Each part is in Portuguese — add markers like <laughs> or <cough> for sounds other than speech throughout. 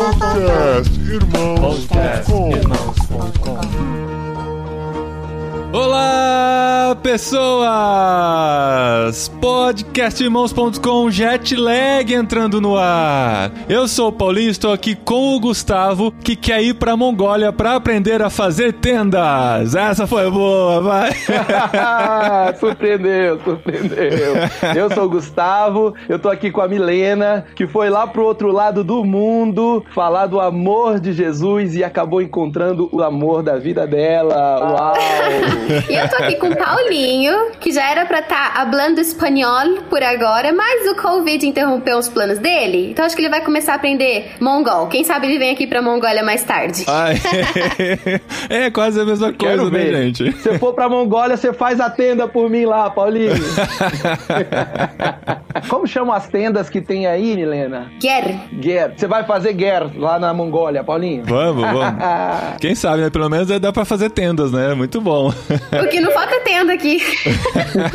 Podcast Irmãos.com Olá, pessoas! Podcastirmãos.com Jetlag entrando no ar. Eu sou o Paulinho, estou aqui com o Gustavo, que quer ir pra Mongólia para aprender a fazer tendas. Essa foi boa, vai! <laughs> surpreendeu, surpreendeu. Eu sou o Gustavo, eu tô aqui com a Milena, que foi lá pro outro lado do mundo falar do amor de Jesus e acabou encontrando o amor da vida dela. Uau! <laughs> E eu tô aqui com o Paulinho, que já era pra estar tá hablando espanhol por agora, mas o Covid interrompeu os planos dele. Então acho que ele vai começar a aprender mongol. Quem sabe ele vem aqui pra Mongólia mais tarde. Ai, <laughs> é quase a mesma coisa, né, gente? Se for pra Mongólia, você faz a tenda por mim lá, Paulinho. <laughs> Como chamam as tendas que tem aí, Milena? Ger. Ger. Você vai fazer Ger lá na Mongólia, Paulinho? Vamos, vamos. <laughs> Quem sabe, né? Pelo menos dá pra fazer tendas, né? Muito bom. O que não falta tenda aqui.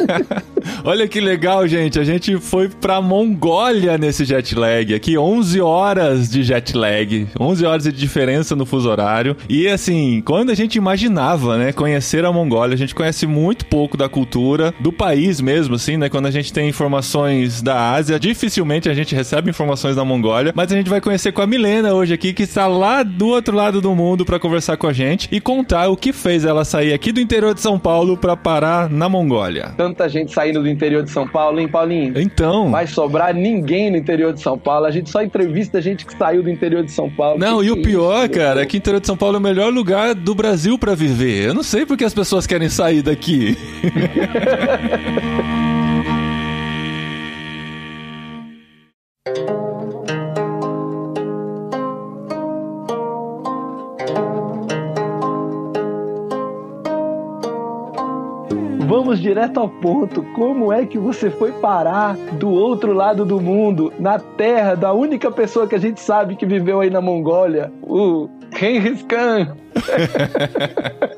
<laughs> Olha que legal, gente. A gente foi pra Mongólia nesse jet lag. Aqui, 11 horas de jet lag. 11 horas de diferença no fuso horário. E assim, quando a gente imaginava, né, conhecer a Mongólia, a gente conhece muito pouco da cultura, do país mesmo, assim, né? Quando a gente tem informações da Ásia, dificilmente a gente recebe informações da Mongólia. Mas a gente vai conhecer com a Milena hoje aqui, que está lá do outro lado do mundo para conversar com a gente e contar o que fez ela sair aqui do interior de São Paulo para parar na Mongólia. Tanta gente saindo do interior de São Paulo, hein, Paulinho? Então. Vai sobrar ninguém no interior de São Paulo. A gente só entrevista gente que saiu do interior de São Paulo. Não, que e que o pior, isso? cara, é que o interior de São Paulo é o melhor lugar do Brasil para viver. Eu não sei porque as pessoas querem sair daqui. <laughs> Vamos direto ao ponto. Como é que você foi parar do outro lado do mundo, na terra da única pessoa que a gente sabe que viveu aí na Mongólia, o Genghis Khan? <laughs>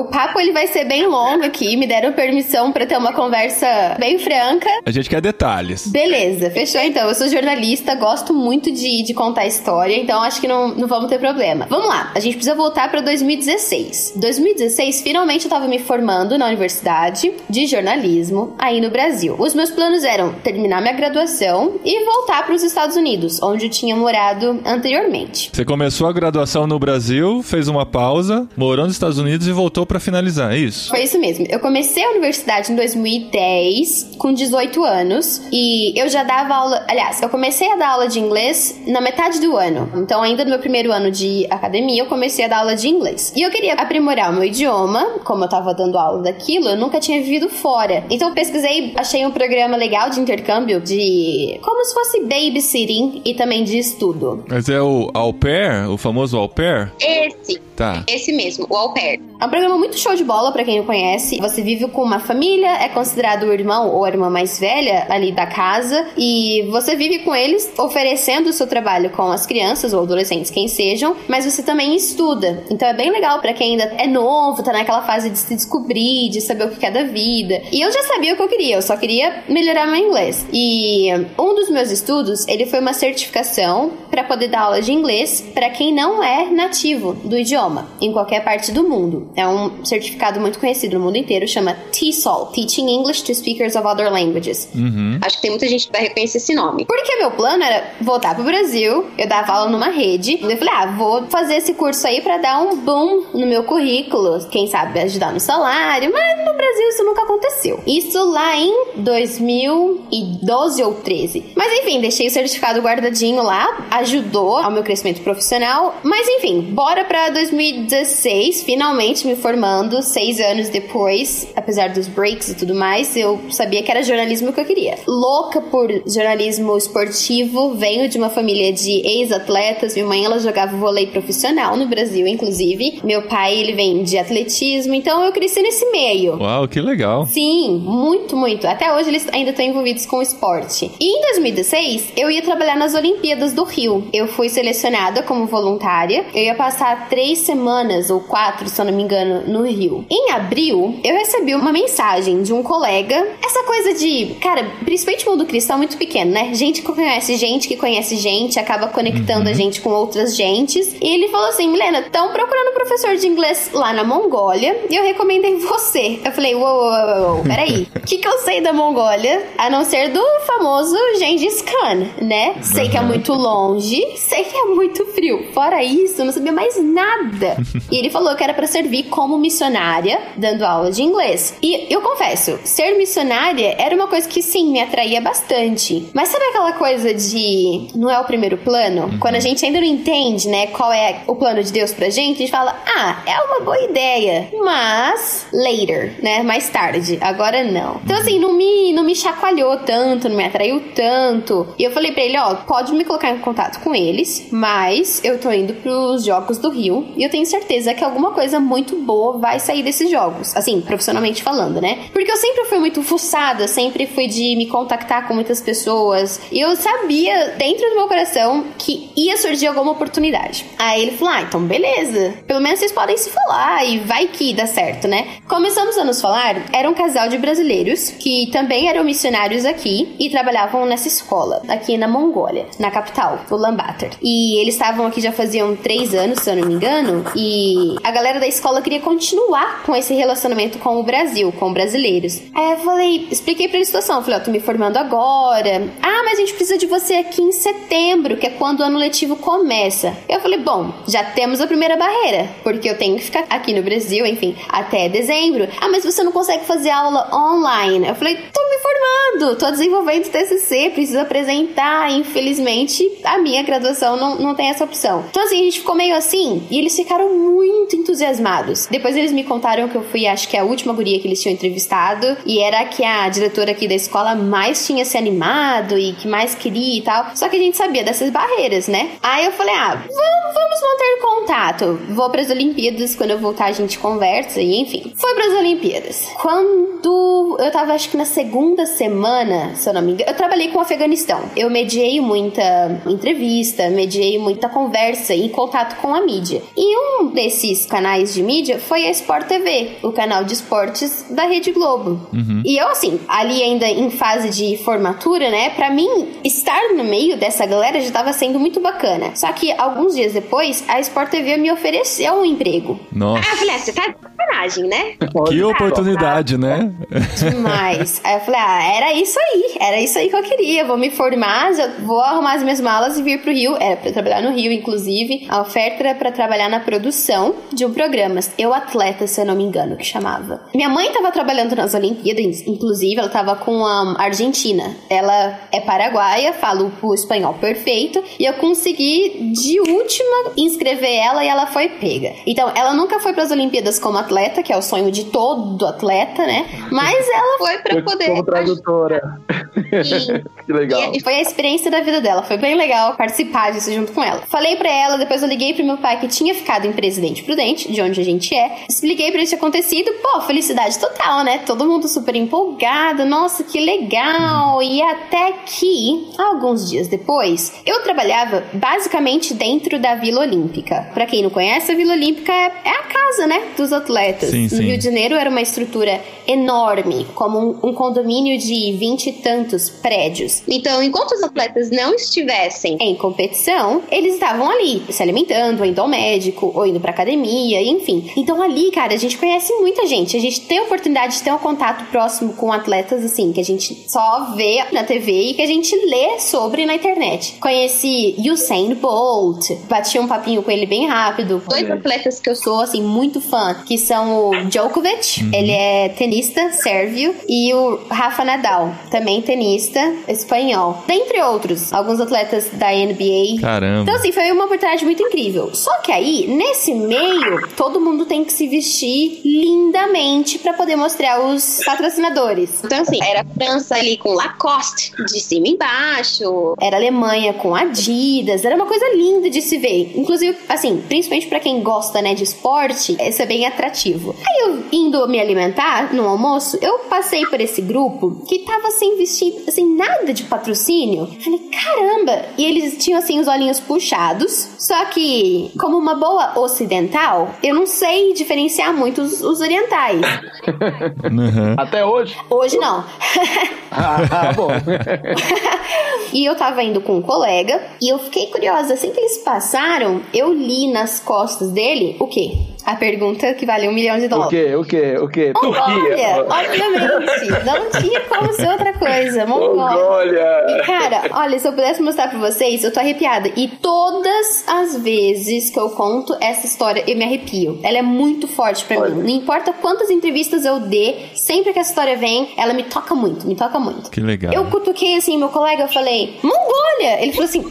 O papo ele vai ser bem longo aqui. Me deram permissão para ter uma conversa bem franca. A gente quer detalhes. Beleza, fechou então. Eu sou jornalista, gosto muito de, de contar história, então acho que não, não vamos ter problema. Vamos lá, a gente precisa voltar para 2016. 2016, finalmente eu tava me formando na universidade de jornalismo aí no Brasil. Os meus planos eram terminar minha graduação e voltar para os Estados Unidos, onde eu tinha morado anteriormente. Você começou a graduação no Brasil, fez uma pausa, morou nos Estados Unidos e voltou para finalizar, é isso? Foi isso mesmo. Eu comecei a universidade em 2010, com 18 anos, e eu já dava aula. Aliás, eu comecei a dar aula de inglês na metade do ano. Então, ainda no meu primeiro ano de academia, eu comecei a dar aula de inglês. E eu queria aprimorar o meu idioma, como eu tava dando aula daquilo, eu nunca tinha vivido fora. Então, eu pesquisei, achei um programa legal de intercâmbio, de. como se fosse babysitting e também de estudo. Mas é o au pair, o famoso au pair? Esse. Tá. Esse mesmo, o au pair. É um programa muito show de bola para quem não conhece. Você vive com uma família, é considerado o irmão ou a irmã mais velha ali da casa e você vive com eles oferecendo o seu trabalho com as crianças ou adolescentes, quem sejam, mas você também estuda. Então é bem legal para quem ainda é novo, tá naquela fase de se descobrir, de saber o que é da vida. E eu já sabia o que eu queria, eu só queria melhorar meu inglês. E um dos meus estudos, ele foi uma certificação para poder dar aula de inglês para quem não é nativo do idioma em qualquer parte do mundo. É um certificado muito conhecido no mundo inteiro, chama TESOL, Teaching English to Speakers of Other Languages. Uhum. Acho que tem muita gente que vai reconhecer esse nome. Porque meu plano era voltar pro Brasil, eu dava aula numa rede, eu falei, ah, vou fazer esse curso aí para dar um boom no meu currículo, quem sabe ajudar no salário, mas no Brasil isso nunca aconteceu. Isso lá em 2012 ou 13. Mas enfim, deixei o certificado guardadinho lá, ajudou ao meu crescimento profissional, mas enfim, bora pra 2016, finalmente me formando, seis anos depois, apesar dos breaks e tudo mais, eu sabia que era jornalismo que eu queria. Louca por jornalismo esportivo, venho de uma família de ex-atletas, minha mãe ela jogava vôlei profissional no Brasil, inclusive. Meu pai, ele vem de atletismo, então eu cresci nesse meio. Uau, que legal. Sim, muito, muito. Até hoje eles ainda estão envolvidos com o esporte. E em 2016, eu ia trabalhar nas Olimpíadas do Rio. Eu fui selecionada como voluntária. Eu ia passar três semanas ou quatro, se eu não me engano, no, no Rio. Em abril, eu recebi uma mensagem de um colega. Essa coisa de, cara, principalmente o mundo cristão é muito pequeno, né? Gente que conhece gente que conhece gente, acaba conectando uhum. a gente com outras gentes. E ele falou assim: Milena, estão procurando um professor de inglês lá na Mongólia e eu recomendei você. Eu falei: uou, uou, uou, uou peraí. O <laughs> que, que eu sei da Mongólia? A não ser do famoso Gengis Khan, né? Sei que é muito longe, sei que é muito frio. Fora isso, eu não sabia mais nada. <laughs> e ele falou que era para servir como missionária, dando aula de inglês. E eu confesso, ser missionária era uma coisa que sim me atraía bastante. Mas sabe aquela coisa de não é o primeiro plano? Uhum. Quando a gente ainda não entende, né, qual é o plano de Deus pra gente, a gente fala: "Ah, é uma boa ideia, mas later, né, mais tarde. Agora não". Então assim, não me não me chacoalhou tanto, não me atraiu tanto. E eu falei para ele, ó, pode me colocar em contato com eles, mas eu tô indo pros jogos do Rio e eu tenho certeza que alguma coisa muito boa vai sair desses jogos, assim, profissionalmente falando, né? Porque eu sempre fui muito fuçada, sempre fui de me contactar com muitas pessoas e eu sabia dentro do meu coração que ia surgir alguma oportunidade. Aí ele falou: "Ah, então beleza. Pelo menos vocês podem se falar e vai que dá certo, né?" Começamos a nos falar, era um casal de brasileiros que também eram missionários aqui e trabalhavam nessa escola, aqui na Mongólia, na capital, Ulaanbaatar. E eles estavam aqui já faziam três anos, se eu não me engano, e a galera da escola queria continuar com esse relacionamento com o Brasil, com brasileiros. Aí eu falei, expliquei pra eles a situação, falei, ó, oh, tô me formando agora. Ah, mas a gente precisa de você aqui em setembro, que é quando o ano letivo começa. Eu falei, bom, já temos a primeira barreira, porque eu tenho que ficar aqui no Brasil, enfim, até dezembro. Ah, mas você não consegue fazer aula online. Eu falei, tô me formando, tô desenvolvendo TCC, preciso apresentar. Infelizmente, a minha graduação não, não tem essa opção. Então, assim, a gente ficou meio assim e eles ficaram muito entusiasmados. Depois eles me contaram que eu fui, acho que a última guria que eles tinham entrevistado e era que a diretora aqui da escola mais tinha se animado e que mais queria e tal. Só que a gente sabia dessas barreiras, né? Aí eu falei, ah, vamos manter contato. Vou para as Olimpíadas, quando eu voltar a gente conversa e enfim. Foi para as Olimpíadas. Quando eu tava, acho que na segunda semana, se eu não me engano, eu trabalhei com o Afeganistão. Eu mediei muita entrevista, mediei muita conversa e contato com a mídia. E um desses canais de mídia foi a Sport TV, o canal de esportes da Rede Globo. Uhum. E eu, assim, ali ainda em fase de formatura, né, para mim, estar no meio dessa galera já tava sendo muito bacana. Só que alguns dias depois, a Sport TV me ofereceu um emprego. Nossa. Ah, eu falei, ah, você tá de sacanagem, né? Que oportunidade, né? Demais. Aí eu falei, ah, era isso aí, era isso aí que eu queria. Vou me formar, já vou arrumar as minhas malas e vir pro Rio. Era pra trabalhar no Rio, inclusive. A oferta era pra trabalhar na produção de um programa. Eu Atleta, se eu não me engano, que chamava. Minha mãe tava trabalhando nas Olimpíadas, inclusive, ela tava com a Argentina. Ela é paraguaia, fala o espanhol perfeito. E eu consegui, de última, inscrever ela e ela foi pega. Então, ela nunca foi para as Olimpíadas como atleta, que é o sonho de todo atleta, né? Mas ela foi para poder. Como tradutora. <laughs> que legal. E foi a experiência da vida dela. Foi bem legal participar disso junto com ela. Falei para ela, depois eu liguei pro meu pai que tinha ficado em Presidente Prudente, de onde a gente é. Expliquei para ele que tinha acontecido. Pô, felicidade total, né? Todo mundo super empolgado. Nossa, que legal. E até que, alguns dias depois, eu trabalhava basicamente dentro da Vila Olímpica. Para quem não conhece, a Vila Olímpica é a casa, né, dos atletas. Sim, no sim. Rio de Janeiro era uma estrutura enorme, como um, um condomínio de vinte e tantos prédios. Então, enquanto os atletas não estivessem em competição, eles estavam ali, se alimentando, ou indo ao médico, ou indo pra academia, enfim. Então, ali, cara, a gente conhece muita gente. A gente tem a oportunidade de ter um contato próximo com atletas, assim, que a gente só vê na TV e que a gente lê sobre na internet. Conheci Usain Bolt, bati um papinho com ele bem rápido. Dois atletas que eu sou, assim, muito fã, que são o Djokovic, Uhum. ele é tenista sérvio, e o Rafa Nadal, também tenista espanhol. Dentre outros, alguns atletas da NBA. Caramba. Então, assim, foi uma oportunidade muito incrível. Só que aí, nesse meio, todo mundo tem que se vestir lindamente pra poder mostrar os patrocinadores. Então, assim, era França ali com Lacoste de cima embaixo, era Alemanha com Adidas, era uma coisa linda de se ver. Inclusive, assim, principalmente pra quem gosta, né, de esporte, isso é bem atrativo. Aí eu indo me alimentar no almoço, eu passei por esse grupo que tava sem vestir, assim, nada de patrocínio. Falei, caramba! E eles tinham, assim, os olhinhos puxados. Só que, como uma boa ocidental, eu não sei diferenciar muito os, os orientais. Uhum. Até hoje? Hoje não. ah, bom. <laughs> e eu tava indo com um colega e eu fiquei curiosa. Assim que eles passaram, eu li nas costas dele o quê? A pergunta que vale um milhão de dólares. O quê? O quê? O quê? Mongólia! Obviamente! Não tinha como ser outra coisa. Mongólia! E, cara, olha, se eu pudesse mostrar pra vocês, eu tô arrepiada. E todas as vezes que eu conto essa história, eu me arrepio. Ela é muito forte pra olha. mim. Não importa quantas entrevistas eu dê, sempre que essa história vem, ela me toca muito, me toca muito. Que legal. Eu cutuquei assim, meu colega, eu falei, Mongólia! Ele falou assim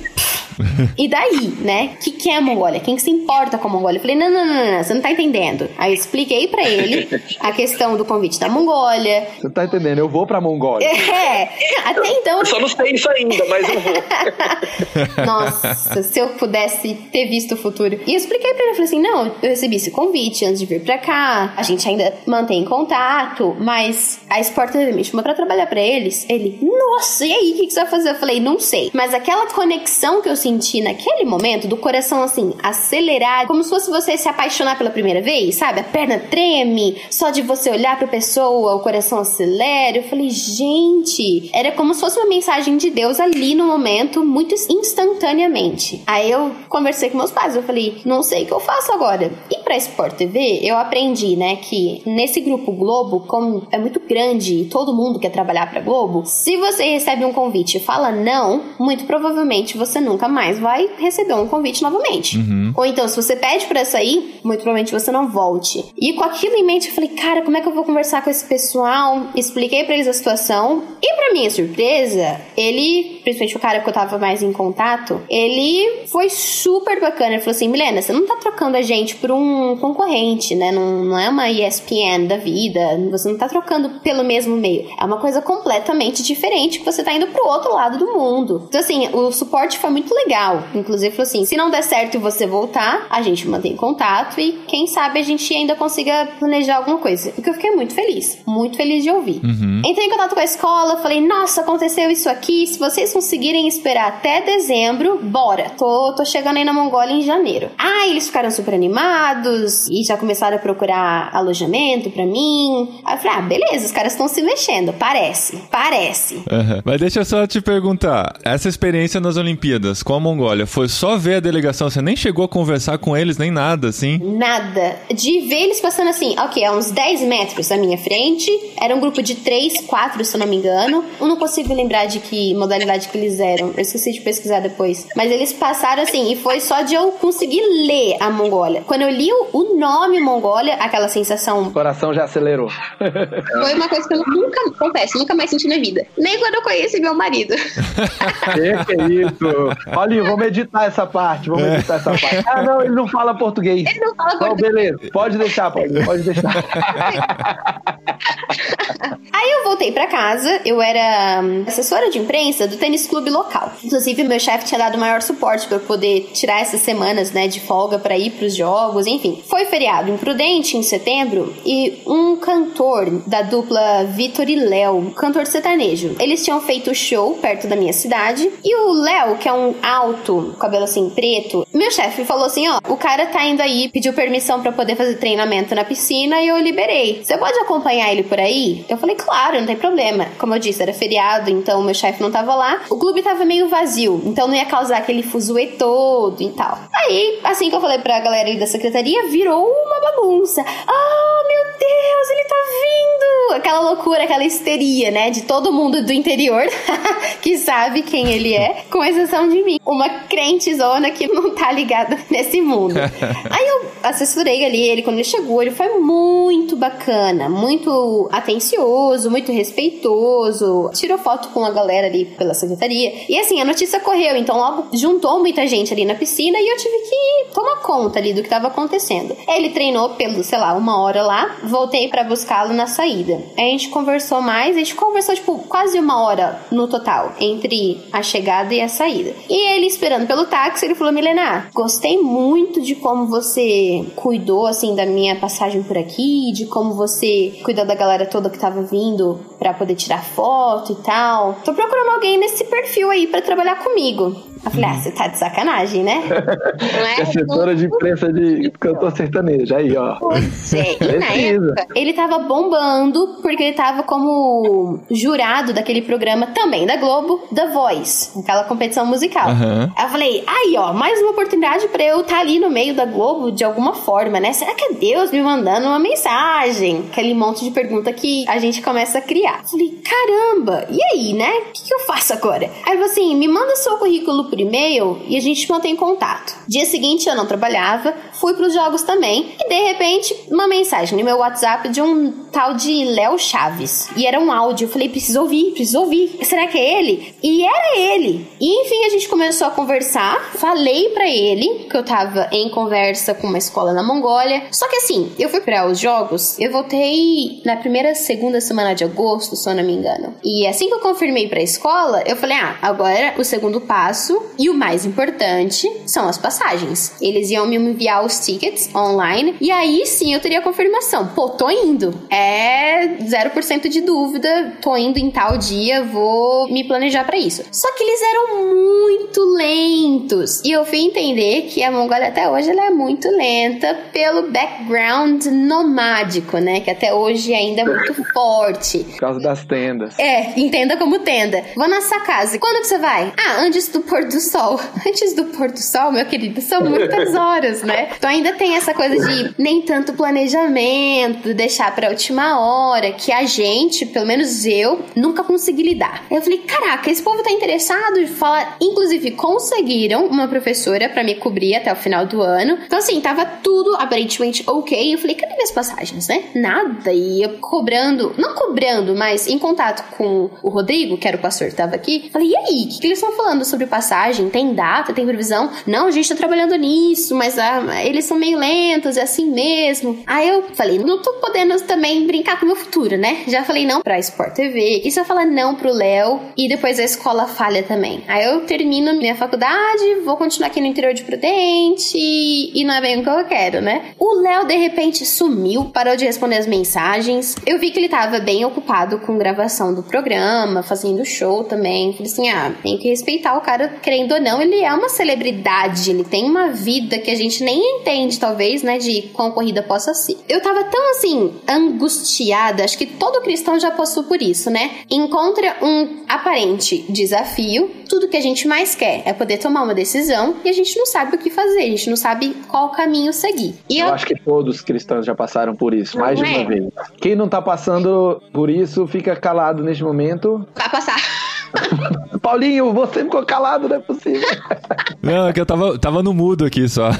e daí, né? O que, que é a Mongólia? Quem que se importa com a Mongólia? Eu falei, não, não, não, não, você não tá entendendo. Aí eu expliquei para ele a questão do convite da Mongólia. Você tá entendendo? Eu vou pra Mongólia. É, até então. Eu só não sei isso ainda, mas eu vou. <laughs> Nossa, se eu pudesse ter visto o futuro. E eu expliquei pra ele, eu falei assim: não, eu recebi esse convite antes de vir pra cá, a gente ainda mantém contato, mas a Sport me chamou pra trabalhar pra eles. Ele, nossa, e aí, o que, que você vai fazer? Eu falei, não sei. Mas aquela conexão que eu senti naquele momento, do coração assim, acelerar, como se fosse você se apaixonar pela primeira vez, sabe? A perna treme, só de você olhar pra pessoa, o coração acelera. Eu falei, gente, era como se fosse uma mensagem de Deus ali no momento, muito instantaneamente. Aí eu conversei com meus pais, eu falei, não sei o que eu faço agora. E pra Sport TV, eu aprendi, né, que nesse grupo Globo, como é muito grande e todo mundo quer trabalhar pra Globo, se você recebe um convite e fala não, muito provavelmente você nunca mais vai receber um convite novamente. Uhum. Ou então, se você pede pra sair, muito provavelmente você não volte. E com aquilo em mente, eu falei, cara, como é que eu vou conversar com esse pessoal? Expliquei para eles a situação. E para minha surpresa, ele, principalmente o cara que eu tava mais em contato, ele foi super bacana. Ele falou assim: Milena, você não tá trocando a gente por um concorrente, né? Não, não é uma ESPN da vida. Você não tá trocando pelo mesmo meio. É uma coisa completamente diferente que você tá indo pro outro lado do mundo. Então, assim, o suporte foi muito legal. Inclusive, falou assim: se não der certo e você voltar, a gente mantém contato e quem sabe a gente ainda consiga planejar alguma coisa. Porque eu fiquei muito feliz. Muito feliz de ouvir. Uhum. Entrei em contato com a escola, falei: nossa, aconteceu isso aqui. Se vocês conseguirem esperar até dezembro, bora. Tô, tô chegando aí na Mongólia em janeiro. Ah, eles ficaram super animados e já começaram a procurar alojamento pra mim. Aí eu falei: ah, beleza, os caras estão se mexendo. Parece, parece. Uhum. Mas deixa eu só te perguntar: essa experiência nas Olimpíadas com a Mongólia foi só ver a delegação? Você nem chegou a conversar com eles, nem nada, assim? Nada. De ver eles passando assim, ok, a uns 10 metros da minha frente. Era um grupo de 3, 4, se eu não me engano. Eu não consigo lembrar de que modalidade que eles eram. Eu esqueci de pesquisar depois. Mas eles passaram assim, e foi só de eu conseguir ler a Mongólia. Quando eu li o nome Mongólia, aquela sensação. O coração já acelerou. foi uma coisa que eu nunca, confesso, nunca mais senti na vida. Nem quando eu conheci meu marido. <laughs> que, que é isso? Olha, vou meditar essa parte, vou meditar essa parte. Ah, não, ele não fala português. Ele não fala português. Então, beleza, pode deixar, pode, pode deixar. <laughs> Aí eu voltei para casa, eu era hum, assessora de imprensa do tênis clube local. Inclusive, meu chefe tinha dado maior suporte para eu poder tirar essas semanas, né, de folga para ir para os jogos, enfim. Foi feriado imprudente em setembro e um cantor da dupla Vitor e Léo, cantor sertanejo, eles tinham feito show perto da minha cidade e o Léo, que é um alto, cabelo assim preto, meu chefe falou assim, ó, o cara tá indo aí, pediu permissão para poder fazer treinamento na piscina e eu liberei. Você pode acompanhar ele por aí? Eu falei, claro, não tem problema. Como eu disse, era feriado, então meu chefe não tava lá. O clube tava meio vazio, então não ia causar aquele fuzuê todo e tal. Aí, assim que eu falei pra galera da secretaria, virou uma bagunça. Oh, meu Deus, ele tá vindo! Aquela loucura, aquela histeria, né? De todo mundo do interior <laughs> que sabe quem ele é, com exceção de mim. Uma crentezona que não tá ligada <laughs> nesse mundo. <laughs> Aí eu assessorei ali ele quando ele chegou, ele foi muito bacana, muito atencioso, muito respeitoso, tirou foto com a galera ali pela secretaria. E assim, a notícia correu, então logo juntou muita gente ali na piscina e eu tive que tomar conta ali do que tava acontecendo. Ele treinou pelo, sei lá, uma hora lá, voltei para buscá-lo na saída. a gente conversou mais, a gente conversou, tipo, quase uma hora no total, entre a chegada e a saída. E ele esperando pelo táxi, ele falou, Milena, gostei muito de como você cuidou, assim, da minha passagem por aqui, de como você cuidou da galera toda que tava vindo para poder tirar foto e tal. Tô procurando alguém nesse perfil aí para trabalhar comigo. Eu falei, ah, você tá de sacanagem, né? Não é? <laughs> Assessora de imprensa de cantor sertanejo, aí, ó. Pois é, e na época, ele tava bombando porque ele tava como jurado daquele programa também da Globo, The Voice, aquela competição musical. Aí eu falei, aí ó, mais uma oportunidade pra eu estar ali no meio da Globo de alguma forma, né? Será que é Deus me mandando uma mensagem? Aquele monte de pergunta que a gente começa a criar. Eu falei, caramba, e aí, né? O que, que eu faço agora? Aí ele falou assim, me manda seu currículo por e-mail e a gente mantém contato. Dia seguinte eu não trabalhava, fui pros jogos também e de repente uma mensagem no meu WhatsApp de um tal de Léo Chaves. E era um áudio, eu falei, preciso ouvir, preciso ouvir. Será que é ele? E era ele. E enfim, a gente começou a conversar, falei pra ele que eu tava em conversa com uma escola na Mongólia. Só que assim, eu fui para os jogos, eu voltei na primeira, segunda semana de agosto, se eu não me engano. E assim que eu confirmei pra escola, eu falei: ah, agora o segundo passo e o mais importante são as passagens. Eles iam me enviar os tickets online e aí sim eu teria a confirmação. Pô, tô indo. É 0% de dúvida, tô indo em tal dia, vou me planejar pra isso. Só que eles eram muito lentos. E eu fui entender que a Mongólia até hoje ela é muito lenta pelo background nomádico, né? Que até hoje ainda é muito <laughs> forte. Por causa das tendas. É, entenda como tenda. Vou nessa casa. Quando que você vai? Ah, antes do pôr do sol. <laughs> Antes do pôr do sol, meu querido, são muitas <laughs> horas, né? Então ainda tem essa coisa de nem tanto planejamento, deixar pra última hora, que a gente, pelo menos eu, nunca consegui lidar. Eu falei, caraca, esse povo tá interessado em falar. Inclusive, conseguiram uma professora pra me cobrir até o final do ano. Então, assim, tava tudo aparentemente ok. Eu falei, cadê minhas passagens, né? Nada. E eu cobrando, não cobrando, mas em contato com o Rodrigo, que era o pastor que tava aqui. Falei, e aí, o que, que eles estão falando sobre passagem? Tem data, tem previsão? Não, a gente tá trabalhando nisso, mas ah, eles são meio lentos, é assim mesmo. Aí eu falei, não tô podendo também brincar com o meu futuro, né? Já falei não pra Sport TV. E eu falar não pro Léo e depois a escola falha também? Aí eu termino minha faculdade, vou continuar aqui no interior de Prudente e não é bem o que eu quero, né? O Léo de repente sumiu, parou de responder as mensagens. Eu vi que ele tava bem ocupado com gravação do programa, fazendo show também. Falei assim: ah, tem que respeitar o cara, querendo ou não, ele é uma celebridade, ele tem uma vida que a gente nem entende, talvez, né, de quão corrida possa ser. Eu tava tão assim, angustiada, acho que todo cristão já passou por isso, né? Encontra um aparente desafio, tudo que a gente mais quer é poder tomar uma decisão e a gente não sabe o que fazer, a gente não sabe qual caminho seguir. E Eu eu, acho que todos os cristãos já passaram por isso, mais de é? uma vez. Quem não tá passando por isso, fica calado neste momento. vai passar. <laughs> Paulinho, você ficou calado, não é possível. Não, é que eu tava, tava no mudo aqui só. <laughs>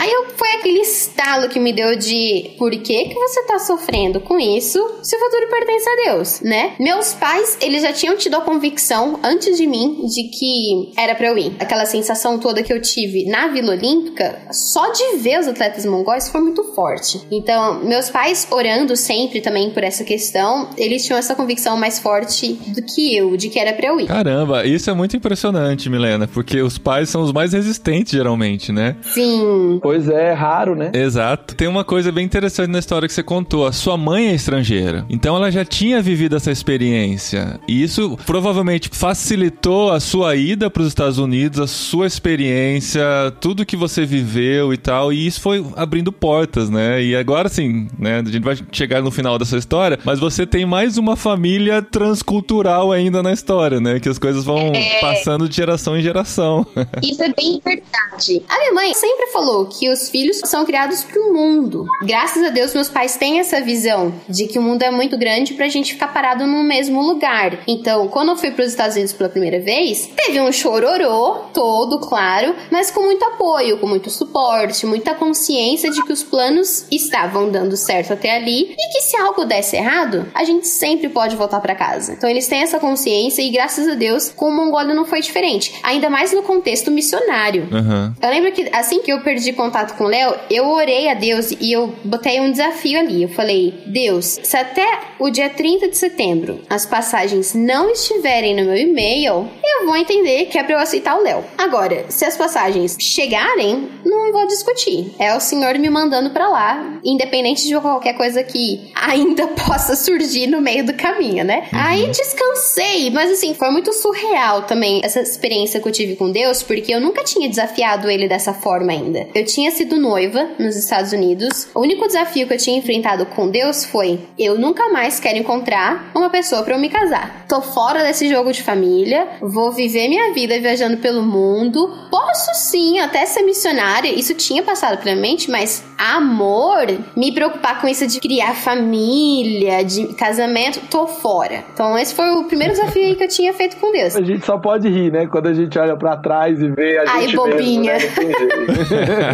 Aí eu, foi aquele estalo que me deu de por que que você tá sofrendo com isso se o futuro pertence a Deus, né? Meus pais, eles já tinham tido a convicção antes de mim de que era pra eu ir. Aquela sensação toda que eu tive na Vila Olímpica, só de ver os atletas mongóis foi muito forte. Então, meus pais orando sempre também por essa questão, eles tinham essa convicção mais forte do que eu, de que era pra eu ir. Caramba, isso é muito impressionante, Milena, porque os pais são os mais resistentes, geralmente, né? Sim, Pois é, raro, né? Exato. Tem uma coisa bem interessante na história que você contou. A sua mãe é estrangeira. Então ela já tinha vivido essa experiência. E isso provavelmente facilitou a sua ida para os Estados Unidos, a sua experiência, tudo que você viveu e tal. E isso foi abrindo portas, né? E agora sim, né? A gente vai chegar no final dessa história, mas você tem mais uma família transcultural ainda na história, né? Que as coisas vão passando de geração em geração. <laughs> Isso é bem verdade. A minha mãe sempre falou que os filhos são criados pro mundo. Graças a Deus, meus pais têm essa visão de que o mundo é muito grande pra gente ficar parado no mesmo lugar. Então, quando eu fui pros Estados Unidos pela primeira vez, teve um chororô todo, claro, mas com muito apoio, com muito suporte, muita consciência de que os planos estavam dando certo até ali e que se algo desse errado, a gente sempre pode voltar pra casa. Então, eles têm essa consciência e graças a Deus, com o Mongólia não foi diferente. Ainda mais no contexto missionário. Aham. Eu lembro que assim que eu perdi contato contato com o Léo, eu orei a Deus e eu botei um desafio ali. Eu falei, Deus, se até o dia 30 de setembro as passagens não estiverem no meu e-mail, eu vou entender que é pra eu aceitar o Léo. Agora, se as passagens chegarem, não vou discutir. É o Senhor me mandando para lá, independente de qualquer coisa que ainda <laughs> possa surgir no meio do caminho, né? Uhum. Aí descansei, mas assim, foi muito surreal também essa experiência que eu tive com Deus, porque eu nunca tinha desafiado ele dessa forma ainda. Eu tinha sido noiva nos Estados Unidos. O único desafio que eu tinha enfrentado com Deus foi: eu nunca mais quero encontrar uma pessoa para eu me casar. Tô fora desse jogo de família, vou viver minha vida viajando pelo mundo. Posso sim até ser missionária, isso tinha passado pela mente, mas amor, me preocupar com isso de criar família, de casamento, tô fora. Então esse foi o primeiro desafio que eu tinha feito com Deus. A gente só pode rir, né? Quando a gente olha para trás e vê a Ai, gente bobinha. Mesmo, né?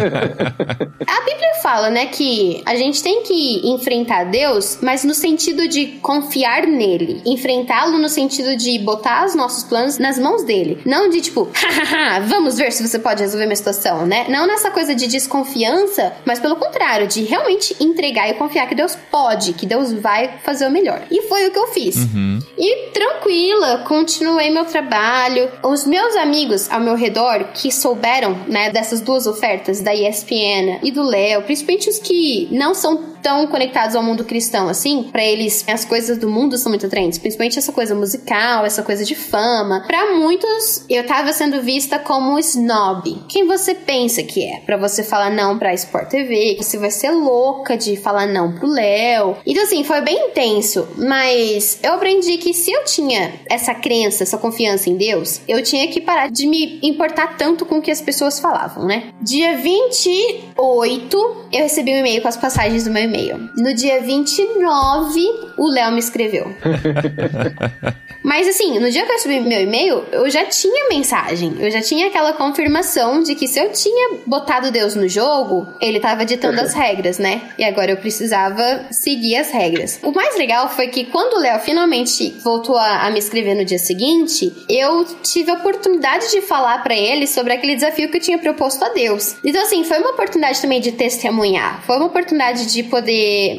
<laughs> <laughs> a Bíblia fala, né, que a gente tem que enfrentar Deus, mas no sentido de confiar nele. Enfrentá-lo no sentido de botar os nossos planos nas mãos dele. Não de tipo, <laughs> hahaha, vamos ver se você pode resolver minha situação, né? Não nessa coisa de desconfiança, mas pelo contrário, de realmente entregar e confiar que Deus pode, que Deus vai fazer o melhor. E foi o que eu fiz. Uhum. E tranquila, continuei meu trabalho. Os meus amigos ao meu redor que souberam, né, dessas duas ofertas da ESPN e do Léo, principalmente os que não são tão conectados ao mundo cristão assim, para eles as coisas do mundo são muito atraentes, principalmente essa coisa musical, essa coisa de fama. Para muitos, eu tava sendo vista como snob. Quem você pensa que é? Para você falar não para Sport TV, você vai ser louca de falar não pro Léo. Então assim, foi bem intenso, mas eu aprendi que se eu tinha essa crença, essa confiança em Deus, eu tinha que parar de me importar tanto com o que as pessoas falavam, né? Dia 28, eu recebi um e-mail com as passagens do meu e-mail. No dia 29, o Léo me escreveu. <laughs> Mas assim, no dia que eu recebi meu e-mail, eu já tinha mensagem. Eu já tinha aquela confirmação de que se eu tinha botado Deus no jogo, ele tava ditando as regras, né? E agora eu precisava seguir as regras. O mais legal foi que quando o Léo finalmente voltou a, a, me escrever no dia seguinte, eu tive a oportunidade de falar para ele sobre aquele desafio que eu tinha proposto a Deus. Então, assim, foi uma oportunidade também de testemunhar. Foi uma oportunidade de poder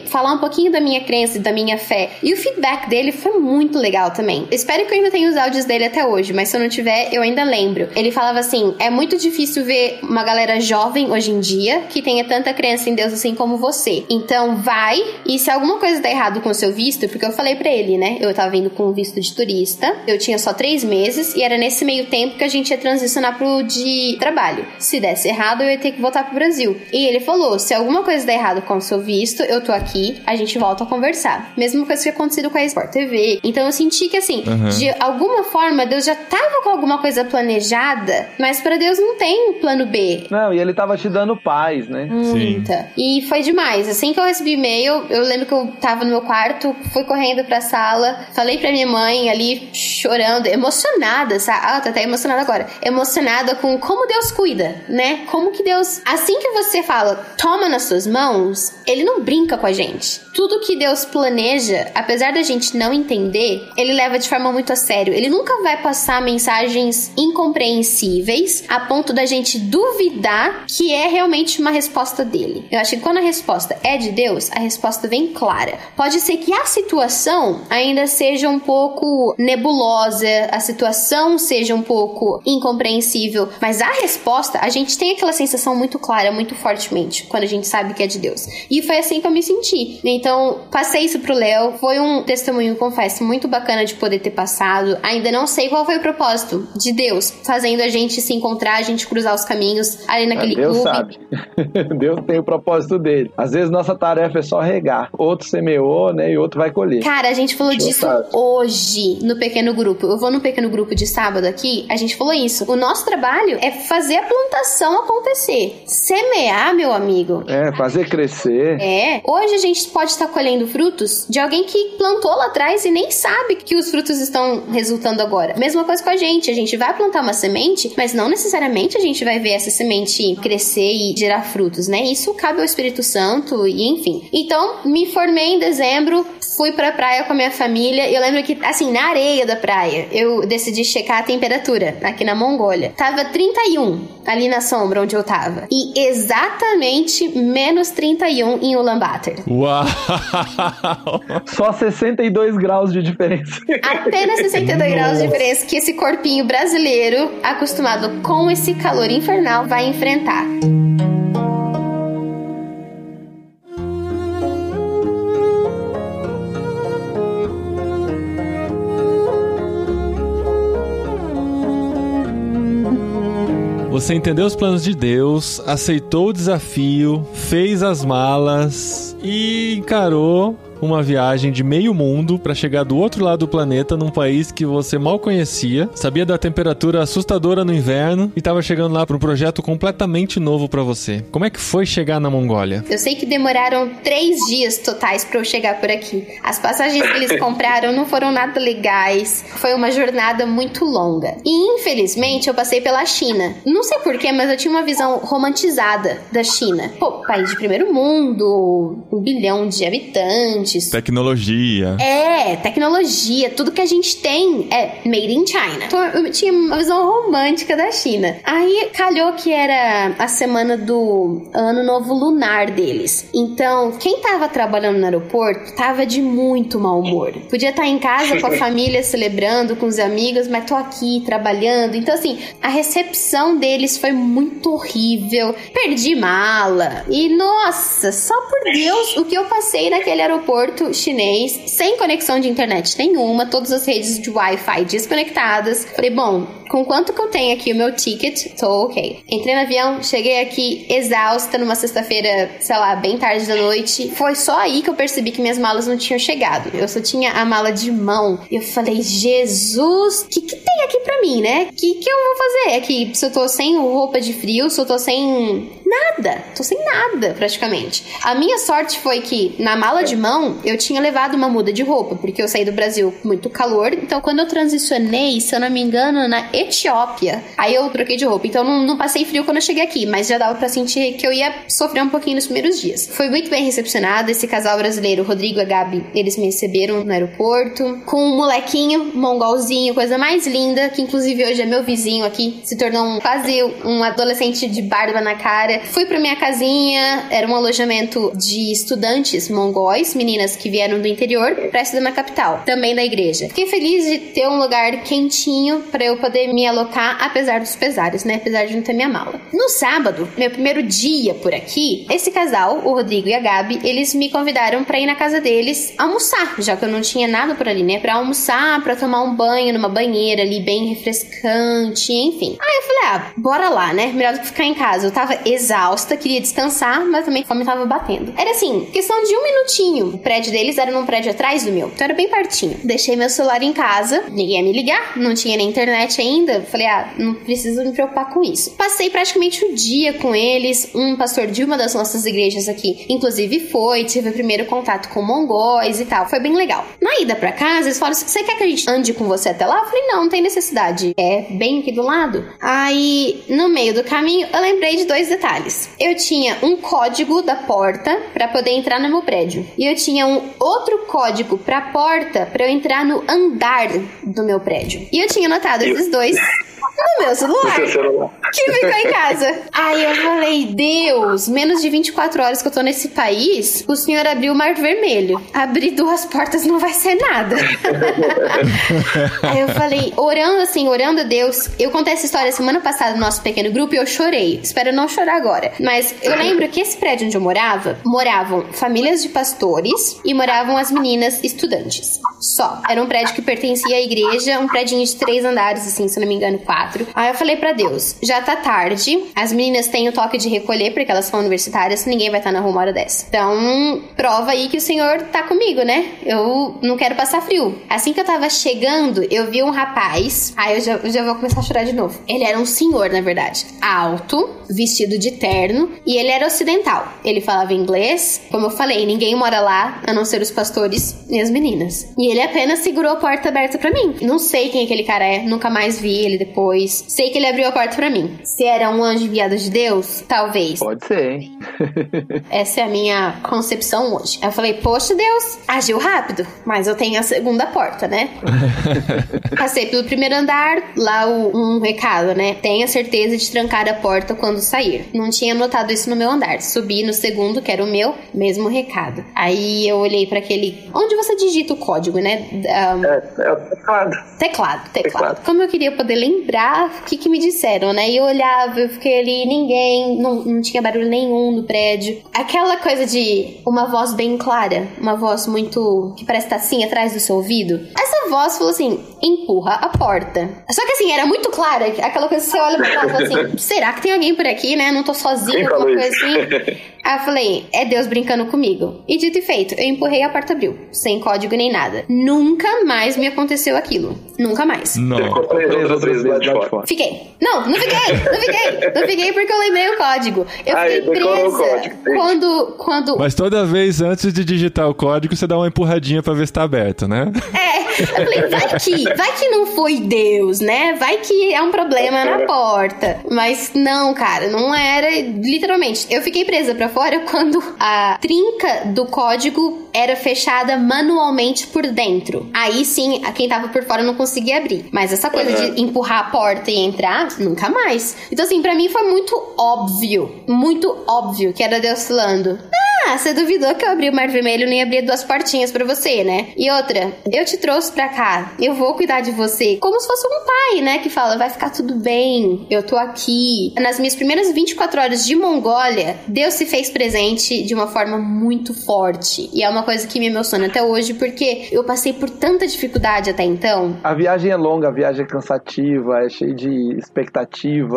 falar um pouquinho da minha crença e da minha fé. E o feedback dele foi muito legal também espero que eu ainda tenha os áudios dele até hoje, mas se eu não tiver, eu ainda lembro. Ele falava assim: é muito difícil ver uma galera jovem hoje em dia que tenha tanta crença em Deus assim como você. Então vai, e se alguma coisa tá errado com o seu visto, porque eu falei para ele, né? Eu tava vindo com visto de turista, eu tinha só três meses, e era nesse meio tempo que a gente ia transicionar pro de trabalho. Se desse errado, eu ia ter que voltar pro Brasil. E ele falou: se alguma coisa der errado com o seu visto, eu tô aqui, a gente volta a conversar. Mesma coisa que acontecido com a Sport TV. Então eu senti que assim, Uhum. De alguma forma, Deus já estava com alguma coisa planejada, mas para Deus não tem um plano B. Não, e ele tava te dando paz, né? Muita. Sim. E foi demais. Assim que eu recebi e-mail, eu lembro que eu tava no meu quarto, fui correndo pra sala, falei pra minha mãe ali, chorando, emocionada, sabe? Ah, tá até emocionada agora. Emocionada com como Deus cuida, né? Como que Deus. Assim que você fala, toma nas suas mãos, ele não brinca com a gente. Tudo que Deus planeja, apesar da gente não entender, ele leva de forma muito a sério. Ele nunca vai passar mensagens incompreensíveis a ponto da gente duvidar que é realmente uma resposta dele. Eu acho que quando a resposta é de Deus, a resposta vem clara. Pode ser que a situação ainda seja um pouco nebulosa, a situação seja um pouco incompreensível, mas a resposta, a gente tem aquela sensação muito clara, muito fortemente, quando a gente sabe que é de Deus. E foi assim que eu me senti. Então, passei isso pro Léo, foi um testemunho, confesso, muito bacana de poder ter ter passado. Ainda não sei qual foi o propósito de Deus fazendo a gente se encontrar, a gente cruzar os caminhos ali naquele Deus clube. sabe. <laughs> Deus tem o propósito dele. Às vezes nossa tarefa é só regar. Outro semeou, né? E outro vai colher. Cara, a gente falou Deus disso sabe. hoje no pequeno grupo. Eu vou no pequeno grupo de sábado aqui, a gente falou isso. O nosso trabalho é fazer a plantação acontecer. Semear, meu amigo. É, fazer crescer. É, É. Hoje a gente pode estar colhendo frutos de alguém que plantou lá atrás e nem sabe que os frutos estão resultando agora. Mesma coisa com a gente. A gente vai plantar uma semente, mas não necessariamente a gente vai ver essa semente crescer e gerar frutos, né? Isso cabe ao Espírito Santo e enfim. Então, me formei em dezembro, fui pra praia com a minha família. Eu lembro que, assim, na areia da praia, eu decidi checar a temperatura aqui na Mongólia. Tava 31 ali na sombra onde eu tava. E exatamente menos 31 em Ulaanbaatar. Uau! <laughs> Só 62 graus de diferença. Apenas 62 graus de diferença que esse corpinho brasileiro, acostumado com esse calor infernal, vai enfrentar. Você entendeu os planos de Deus, aceitou o desafio, fez as malas e encarou uma viagem de meio mundo para chegar do outro lado do planeta num país que você mal conhecia, sabia da temperatura assustadora no inverno e estava chegando lá para um projeto completamente novo para você. Como é que foi chegar na Mongólia? Eu sei que demoraram três dias totais para eu chegar por aqui. As passagens que eles <laughs> compraram não foram nada legais. Foi uma jornada muito longa. E infelizmente eu passei pela China. Não sei porquê, mas eu tinha uma visão romantizada da China. Pô, país de primeiro mundo, um bilhão de habitantes. Tecnologia. É, tecnologia, tudo que a gente tem é made in China. Então eu tinha uma visão romântica da China. Aí calhou que era a semana do ano novo lunar deles. Então, quem tava trabalhando no aeroporto tava de muito mau humor. Podia estar em casa com a <laughs> família celebrando, com os amigos, mas tô aqui trabalhando. Então, assim, a recepção deles foi muito horrível. Perdi mala. E nossa, só por Deus, o que eu passei naquele aeroporto chinês, sem conexão de internet nenhuma, todas as redes de Wi-Fi desconectadas. Falei, bom, com quanto que eu tenho aqui o meu ticket, tô ok. Entrei no avião, cheguei aqui exausta numa sexta-feira, sei lá, bem tarde da noite. Foi só aí que eu percebi que minhas malas não tinham chegado. Eu só tinha a mala de mão. E eu falei, Jesus, o que, que tem aqui pra mim, né? O que, que eu vou fazer aqui? Se eu tô sem roupa de frio, se eu tô sem nada. Tô sem nada, praticamente. A minha sorte foi que na mala de mão eu tinha levado uma muda de roupa, porque eu saí do Brasil muito calor. Então, quando eu transicionei, se eu não me engano, na Etiópia, aí eu troquei de roupa. Então, não, não passei frio quando eu cheguei aqui, mas já dava pra sentir que eu ia sofrer um pouquinho nos primeiros dias. Foi muito bem recepcionado. Esse casal brasileiro, Rodrigo e Gabi, eles me receberam no aeroporto com um molequinho, mongolzinho, coisa mais linda, que inclusive hoje é meu vizinho aqui, se tornou um, quase um adolescente de barba na cara. Fui pra minha casinha, era um alojamento de estudantes mongóis, meninas que vieram do interior, pra estudar na capital, também da igreja. Fiquei feliz de ter um lugar quentinho para eu poder me alocar, apesar dos pesares, né? Apesar de não ter minha mala. No sábado, meu primeiro dia por aqui, esse casal, o Rodrigo e a Gabi, eles me convidaram para ir na casa deles almoçar, já que eu não tinha nada por ali, né? Pra almoçar, pra tomar um banho numa banheira ali bem refrescante, enfim. Aí eu falei, ah, bora lá, né? Melhor do que ficar em casa. Eu tava exausta, queria descansar, mas também a fome tava batendo. Era assim, questão de um minutinho. Prédio deles era num prédio atrás do meu, então era bem pertinho. Deixei meu celular em casa, ninguém ia me ligar, não tinha nem internet ainda. Falei, ah, não preciso me preocupar com isso. Passei praticamente o dia com eles. Um pastor de uma das nossas igrejas aqui, inclusive, foi, tive o primeiro contato com mongóis e tal. Foi bem legal. Na ida pra casa, eles falaram: você quer que a gente ande com você até lá? Eu falei, não, não tem necessidade. É bem aqui do lado. Aí, no meio do caminho, eu lembrei de dois detalhes. Eu tinha um código da porta para poder entrar no meu prédio. E eu tinha um outro código pra porta para eu entrar no andar do meu prédio. E eu tinha anotado esses dois <laughs> no meu celular. seu celular. Que ficou em casa. Aí eu falei, Deus, menos de 24 horas que eu tô nesse país, o senhor abriu o mar vermelho. Abrir duas portas não vai ser nada. Aí eu falei, orando assim, orando a Deus. Eu contei essa história semana passada no nosso pequeno grupo e eu chorei. Espero não chorar agora. Mas eu lembro que esse prédio onde eu morava, moravam famílias de pastores e moravam as meninas estudantes. Só. Era um prédio que pertencia à igreja, um prédio de três andares, assim, se não me engano, quatro. Aí eu falei pra Deus, já tá tarde, as meninas têm o toque de recolher, porque elas são universitárias, ninguém vai estar na rua uma hora dessa. Então, prova aí que o Senhor tá comigo, né? Eu não quero passar frio. Assim que eu tava chegando, eu vi um rapaz. Aí eu já, eu já vou começar a chorar de novo. Ele era um senhor, na verdade. Alto, vestido de terno, e ele era ocidental. Ele falava inglês. Como eu falei, ninguém mora lá, a não ser os pastores e as meninas. E ele apenas segurou a porta aberta para mim. Não sei quem aquele cara é, nunca mais vi ele depois. Sei que ele abriu a porta para mim. Se era um anjo enviado de Deus, talvez. Pode ser, hein? <laughs> Essa é a minha concepção hoje. Eu falei, poxa Deus, agiu rápido, mas eu tenho a segunda porta, né? <laughs> Passei pelo primeiro andar, lá o, um recado, né? Tenha certeza de trancar a porta quando sair. Não tinha notado isso no meu andar. Subi no segundo, que era o meu, mesmo recado. Aí eu olhei para aquele. Onde você digita o código, né? Um... É, é o teclado. Teclado, teclado. Teclado. Como eu queria poder lembrar o que, que me disseram, né? E eu olhava, eu fiquei ali, ninguém, não, não tinha barulho nenhum no prédio. Aquela coisa de uma voz bem clara, uma voz muito. que parece estar assim atrás do seu ouvido. Essa voz falou assim: empurra a porta. Só que assim, era muito clara, aquela coisa que você olha pra trás e fala assim: <laughs> será que tem alguém por aqui, né? Não tô sozinha, alguma coisa isso? assim. <laughs> Aí eu falei, é Deus brincando comigo. E dito e feito, eu empurrei a porta abriu, sem código nem nada. Nunca mais me aconteceu aquilo. Nunca mais. Não. ficou preso Preso outras vezes lá de fora. Fiquei. Não, não fiquei, não fiquei. Não fiquei porque eu lembrei o código. Eu Ah, fiquei o presa código, quando, quando Mas toda vez antes de digitar o código, você dá uma empurradinha pra ver se tá aberto, né? É, eu falei, vai que, vai que não foi Deus, né? Vai que é um problema na porta. Mas não, cara, não era. Literalmente, eu fiquei presa pra fora quando a trinca do código era fechada manualmente por dentro. Aí sim, a quem tava por fora não conseguia abrir. Mas essa coisa de empurrar a porta e entrar, nunca mais. Então, assim, pra mim foi muito óbvio, muito óbvio que era Deus falando. Ah, você duvidou que eu abri o Mar Vermelho e nem abri duas portinhas pra você, né? E outra, eu te trouxe pra cá, eu vou cuidar de você. Como se fosse um pai, né? Que fala, vai ficar tudo bem, eu tô aqui. Nas minhas primeiras 24 horas de Mongólia, Deus se fez presente de uma forma muito forte. E é uma coisa que me emociona até hoje, porque eu passei por tanta dificuldade até então. A viagem é longa, a viagem é cansativa, é cheia de expectativa,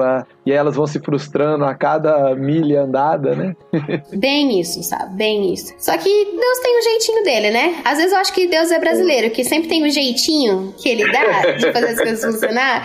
e elas vão se frustrando a cada milha andada, né? <laughs> Bem isso, sabe? Bem isso. Só que Deus tem um jeitinho dele, né? Às vezes eu acho que Deus é brasileiro, que sempre tem um jeitinho que ele dá de fazer as coisas funcionar.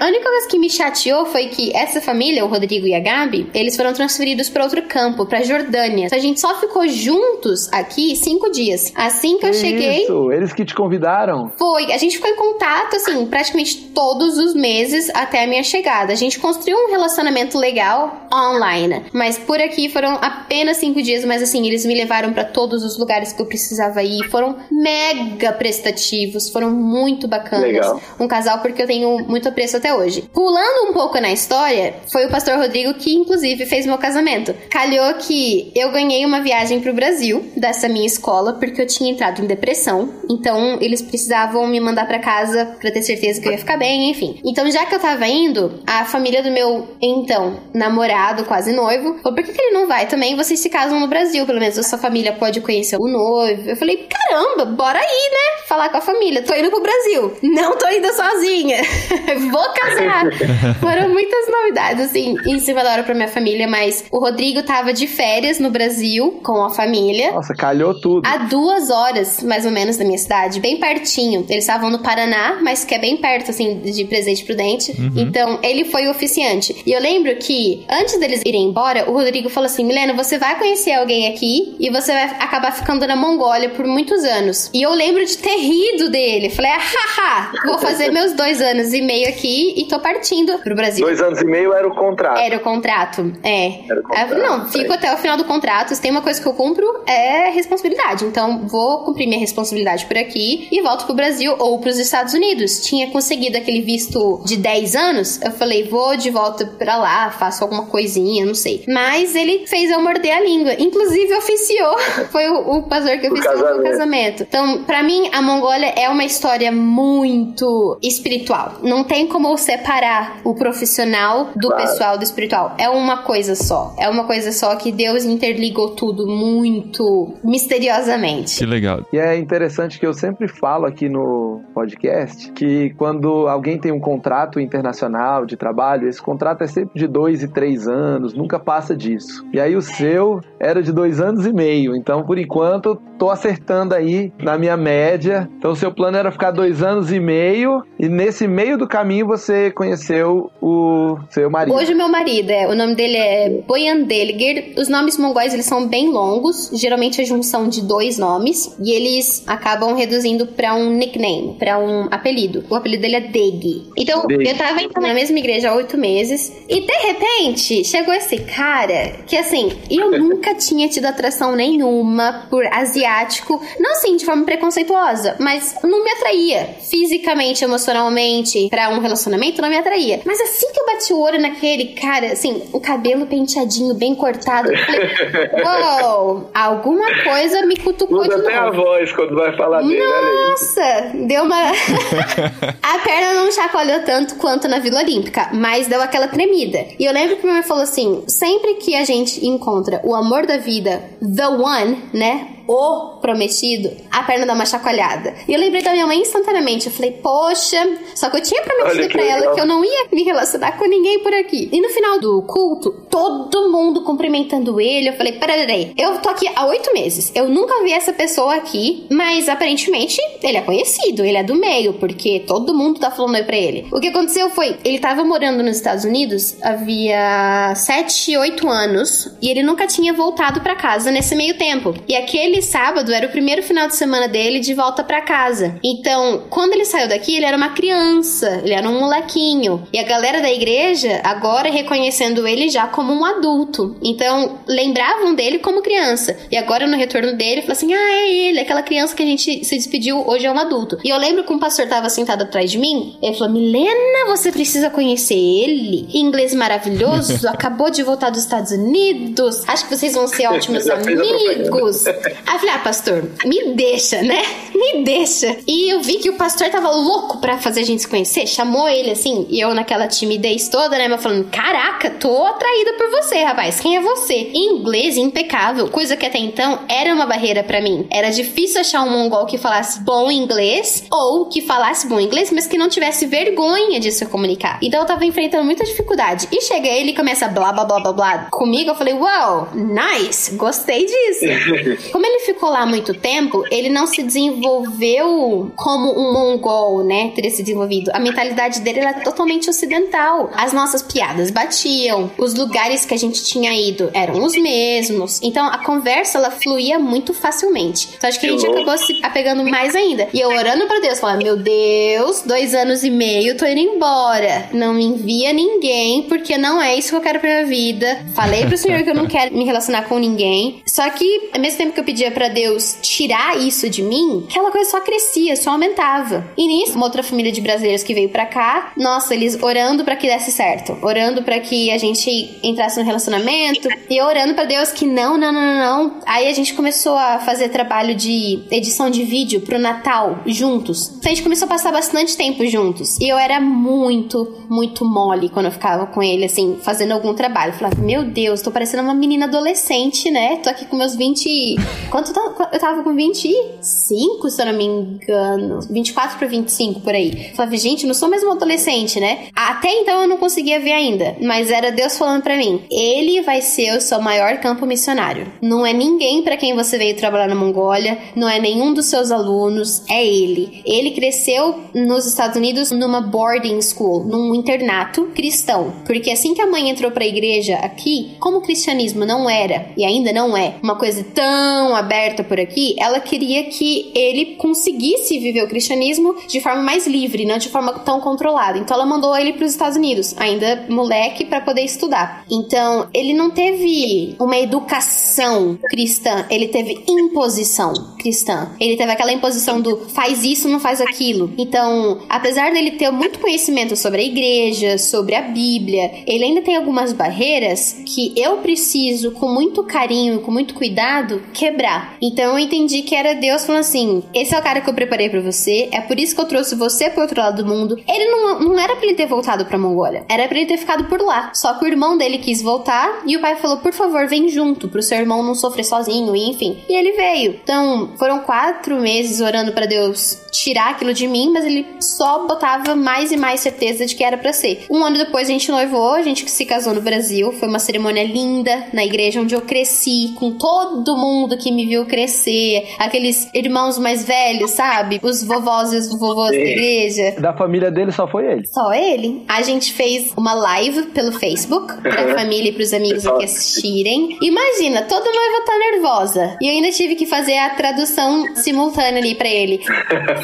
A única coisa que me chateou foi que essa família, o Rodrigo e a Gabi, eles foram transferidos para outro campo, pra Jordânia. Então a gente só ficou juntos aqui cinco dias. Assim que eu cheguei. Isso, eles que te convidaram. Foi, a gente ficou em contato, assim, praticamente todos os meses até a minha chegada. A gente construiu um relacionamento legal online, mas por aqui foram apenas cinco dias, mas assim, eles me levaram pra todos os lugares que eu precisava ir. Foram mega prestativos, foram muito bacanas. Legal. Um casal porque eu tenho muito apreço até hoje. Pulando um pouco na história, foi o pastor Rodrigo que, inclusive, fez meu casamento. Calhou que eu ganhei uma viagem pro Brasil dessa minha escola porque eu tinha entrado em depressão. Então, eles precisavam me mandar pra casa pra ter certeza que eu ia ficar bem, enfim. Então, já que eu tava indo, a família do meu, então, namorado, quase noivo, falou: por que, que ele não vai também? Vocês se casam no Brasil, pelo menos a sua família pode conhecer o noivo. Eu falei: caramba, bora aí, né? Falar com a família. Tô indo pro Brasil. Não tô indo sozinha. <laughs> Vou casar. <laughs> Foram muitas novidades, assim, em cima da hora pra minha família, mas o Rodrigo tava de férias no Brasil com a família. Nossa, calhou tudo. A duas horas, mais ou menos, da minha cidade, bem pertinho. Eles estavam no Paraná, mas que é bem perto, assim, de Presidente Prudente. Então, ele foi o oficiante. E eu lembro que, antes deles irem embora, o Rodrigo falou assim: Milena, você vai conhecer alguém aqui e você vai acabar ficando na Mongólia por muitos anos. E eu lembro de ter rido dele. Falei, ah, haha, vou fazer meus dois anos e meio aqui e tô partindo pro Brasil. Dois anos e meio era o contrato. Era o contrato, é. Era o contrato, Ah, Não, fico é. até o final do contrato. Se tem uma coisa que eu cumpro, é responsabilidade. Então, vou cumprir minha responsabilidade por aqui e volto pro Brasil ou pros Estados Unidos. Tinha conseguido aquele visto de 10 anos. Eu falei, vou de volta pra lá, faço alguma coisinha, não sei. Mas ele fez eu morder a língua. inclusive oficiou. <laughs> Foi o, o pastor que oficiou o casamento. casamento. Então, pra mim, a Mongólia é uma história muito espiritual. Não tem como separar o profissional do Claro. pessoal do espiritual. É uma coisa só. É uma coisa só que Deus interligou tudo muito misteriosamente. Que legal. E é interessante que eu sempre falo aqui no podcast que quando alguém tem um contrato internacional de trabalho, esse contrato é sempre de dois e três anos, nunca passa disso. E aí o seu era de dois anos e meio, então por enquanto tô acertando aí na minha média. Então o seu plano era ficar dois anos e meio e nesse meio do caminho você conheceu o seu marido. Hoje o meu marido, é, o nome dele é Boyan Deligir. Os nomes mongóis eles são bem longos, geralmente a junção de dois nomes, e eles acabam reduzindo pra um nickname, pra um apelido. O apelido dele é Degi. Então, Degi. eu tava na mesma igreja oito meses, e de repente chegou esse cara que assim, eu <laughs> nunca tinha tido atração nenhuma por asiático, não assim de forma preconceituosa, mas não me atraía fisicamente, emocionalmente, pra um relacionamento, não me atraía. Mas assim que eu bati o olho naquele cara, assim, o cabelo penteadinho, bem cortado, eu falei, <laughs> uou, alguma coisa me cutucou Muda de até a novo. voz quando vai falar dele. Nossa, deu uma. <laughs> a perna não chacoalhou tanto quanto na Vila Olímpica, mas deu aquela tremida. E eu lembro que minha mãe falou assim: sempre que a gente encontra o amor da vida, the one, né? O prometido, a perna dá uma chacoalhada. E eu lembrei da minha mãe instantaneamente. Eu falei, poxa, só que eu tinha prometido pra ela que eu não ia me relacionar com ninguém por aqui. E no final do culto, todo mundo cumprimentando ele. Eu falei, peraí, eu tô aqui há oito meses. Eu nunca vi essa pessoa aqui, mas aparentemente ele é conhecido, ele é do meio, porque todo mundo tá falando aí pra ele. O que aconteceu foi, ele tava morando nos Estados Unidos havia sete, oito anos, e ele nunca tinha voltado pra casa nesse meio tempo. E aquele sábado era o primeiro final de semana dele de volta pra casa. Então, quando ele saiu daqui, ele era uma criança, ele era um molequinho. E a galera da igreja agora reconhecendo ele já como um adulto. Então, lembravam dele como criança. E agora no retorno dele, falou assim: "Ah, é ele, aquela criança que a gente se despediu, hoje é um adulto". E eu lembro que um pastor tava sentado atrás de mim, ele falou: "Milena, você precisa conhecer ele. Inglês maravilhoso, <laughs> acabou de voltar dos Estados Unidos. Acho que vocês vão ser <laughs> ótimos amigos". <laughs> Aí eu falei, ah, pastor, me deixa, né? <laughs> Me deixa. E eu vi que o pastor tava louco pra fazer a gente se conhecer, chamou ele assim, e eu naquela timidez toda, né? Mas falando, caraca, tô atraída por você, rapaz. Quem é você? Inglês impecável, coisa que até então era uma barreira pra mim. Era difícil achar um mongol que falasse bom inglês, ou que falasse bom inglês, mas que não tivesse vergonha de se comunicar. Então eu tava enfrentando muita dificuldade. E chega ele e começa blá blá blá blá blá comigo, eu falei, wow, nice, gostei disso. <laughs> Como ele ficou lá muito tempo, ele não se desenvolveu como um mongol, né? Teria se desenvolvido. A mentalidade dele era totalmente ocidental. As nossas piadas batiam, os lugares que a gente tinha ido eram os mesmos. Então a conversa ela fluía muito facilmente. Então acho que a gente acabou se apegando mais ainda. E eu orando pra Deus, falando: Meu Deus, dois anos e meio, tô indo embora. Não me envia ninguém, porque não é isso que eu quero pra minha vida. Falei pro Senhor que eu não quero me relacionar com ninguém. Só que, ao mesmo tempo que eu pedia pra Deus tirar isso de mim, aquela coisa só crescia, só aumentava. E nisso, uma outra família de brasileiros que veio pra cá, nossa, eles orando pra que desse certo. Orando pra que a gente entrasse no relacionamento. E orando pra Deus que não, não, não, não, não. Aí a gente começou a fazer trabalho de edição de vídeo pro Natal juntos. Então a gente começou a passar bastante tempo juntos. E eu era muito, muito mole quando eu ficava com ele, assim, fazendo algum trabalho. Eu falava, meu Deus, tô parecendo uma menina adolescente, né? Tô aqui com meus 20. Quanto eu tava? Eu tava com 25, se eu não me engano. 24 pra 25 por aí. Eu gente, não sou mais adolescente, né? Até então eu não conseguia ver ainda. Mas era Deus falando pra mim: ele vai ser o seu maior campo missionário. Não é ninguém pra quem você veio trabalhar na Mongólia, não é nenhum dos seus alunos, é ele. Ele cresceu nos Estados Unidos numa boarding school, num internato cristão. Porque assim que a mãe entrou pra igreja aqui, como o cristianismo não era, e ainda não é, uma coisa tão aberta por aqui, ela queria que ele conseguisse viver o cristianismo de forma mais livre, não de forma tão controlada. Então ela mandou ele para os Estados Unidos, ainda moleque, para poder estudar. Então ele não teve uma educação cristã, ele teve imposição cristã. Ele teve aquela imposição do faz isso, não faz aquilo. Então, apesar dele ter muito conhecimento sobre a igreja, sobre a Bíblia, ele ainda tem algumas barreiras que eu preciso, com muito carinho, com muito cuidado, quebrar. Então eu entendi que era Deus falando assim: esse é o cara que eu preparei para você, é por isso que eu trouxe você pro outro lado do mundo. Ele não, não era pra ele ter voltado pra Mongólia, era pra ele ter ficado por lá. Só que o irmão dele quis voltar e o pai falou: por favor, vem junto, pro seu irmão não sofrer sozinho, e enfim. E ele veio. Então foram quatro meses orando para Deus tirar aquilo de mim, mas ele só botava mais e mais certeza de que era para ser. Um ano depois a gente noivou, a gente se casou no Brasil, foi uma cerimônia linda na igreja onde eu cresci, com todo mundo que me viu crescer, aqueles irmãos mais velhos, sabe? Os vovós e os vovôs da igreja. Da família dele só foi ele. Só ele. A gente fez uma live pelo Facebook pra família e pros amigos aqui assistirem. Imagina, toda noiva tá nervosa. E eu ainda tive que fazer a tradução simultânea ali pra ele.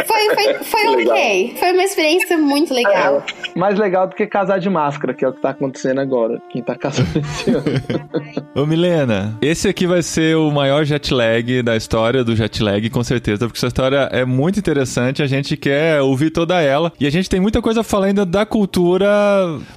Foi, foi, foi ok. Foi uma experiência muito legal. Mais legal do que casar de máscara, que é o que tá acontecendo agora. Quem tá casando esse ano. <laughs> Ô Milena, esse aqui vai ser o maior jet lag da história do jet lag, com certeza, porque sua história é muito interessante, a gente quer ouvir toda ela, e a gente tem muita coisa ainda da cultura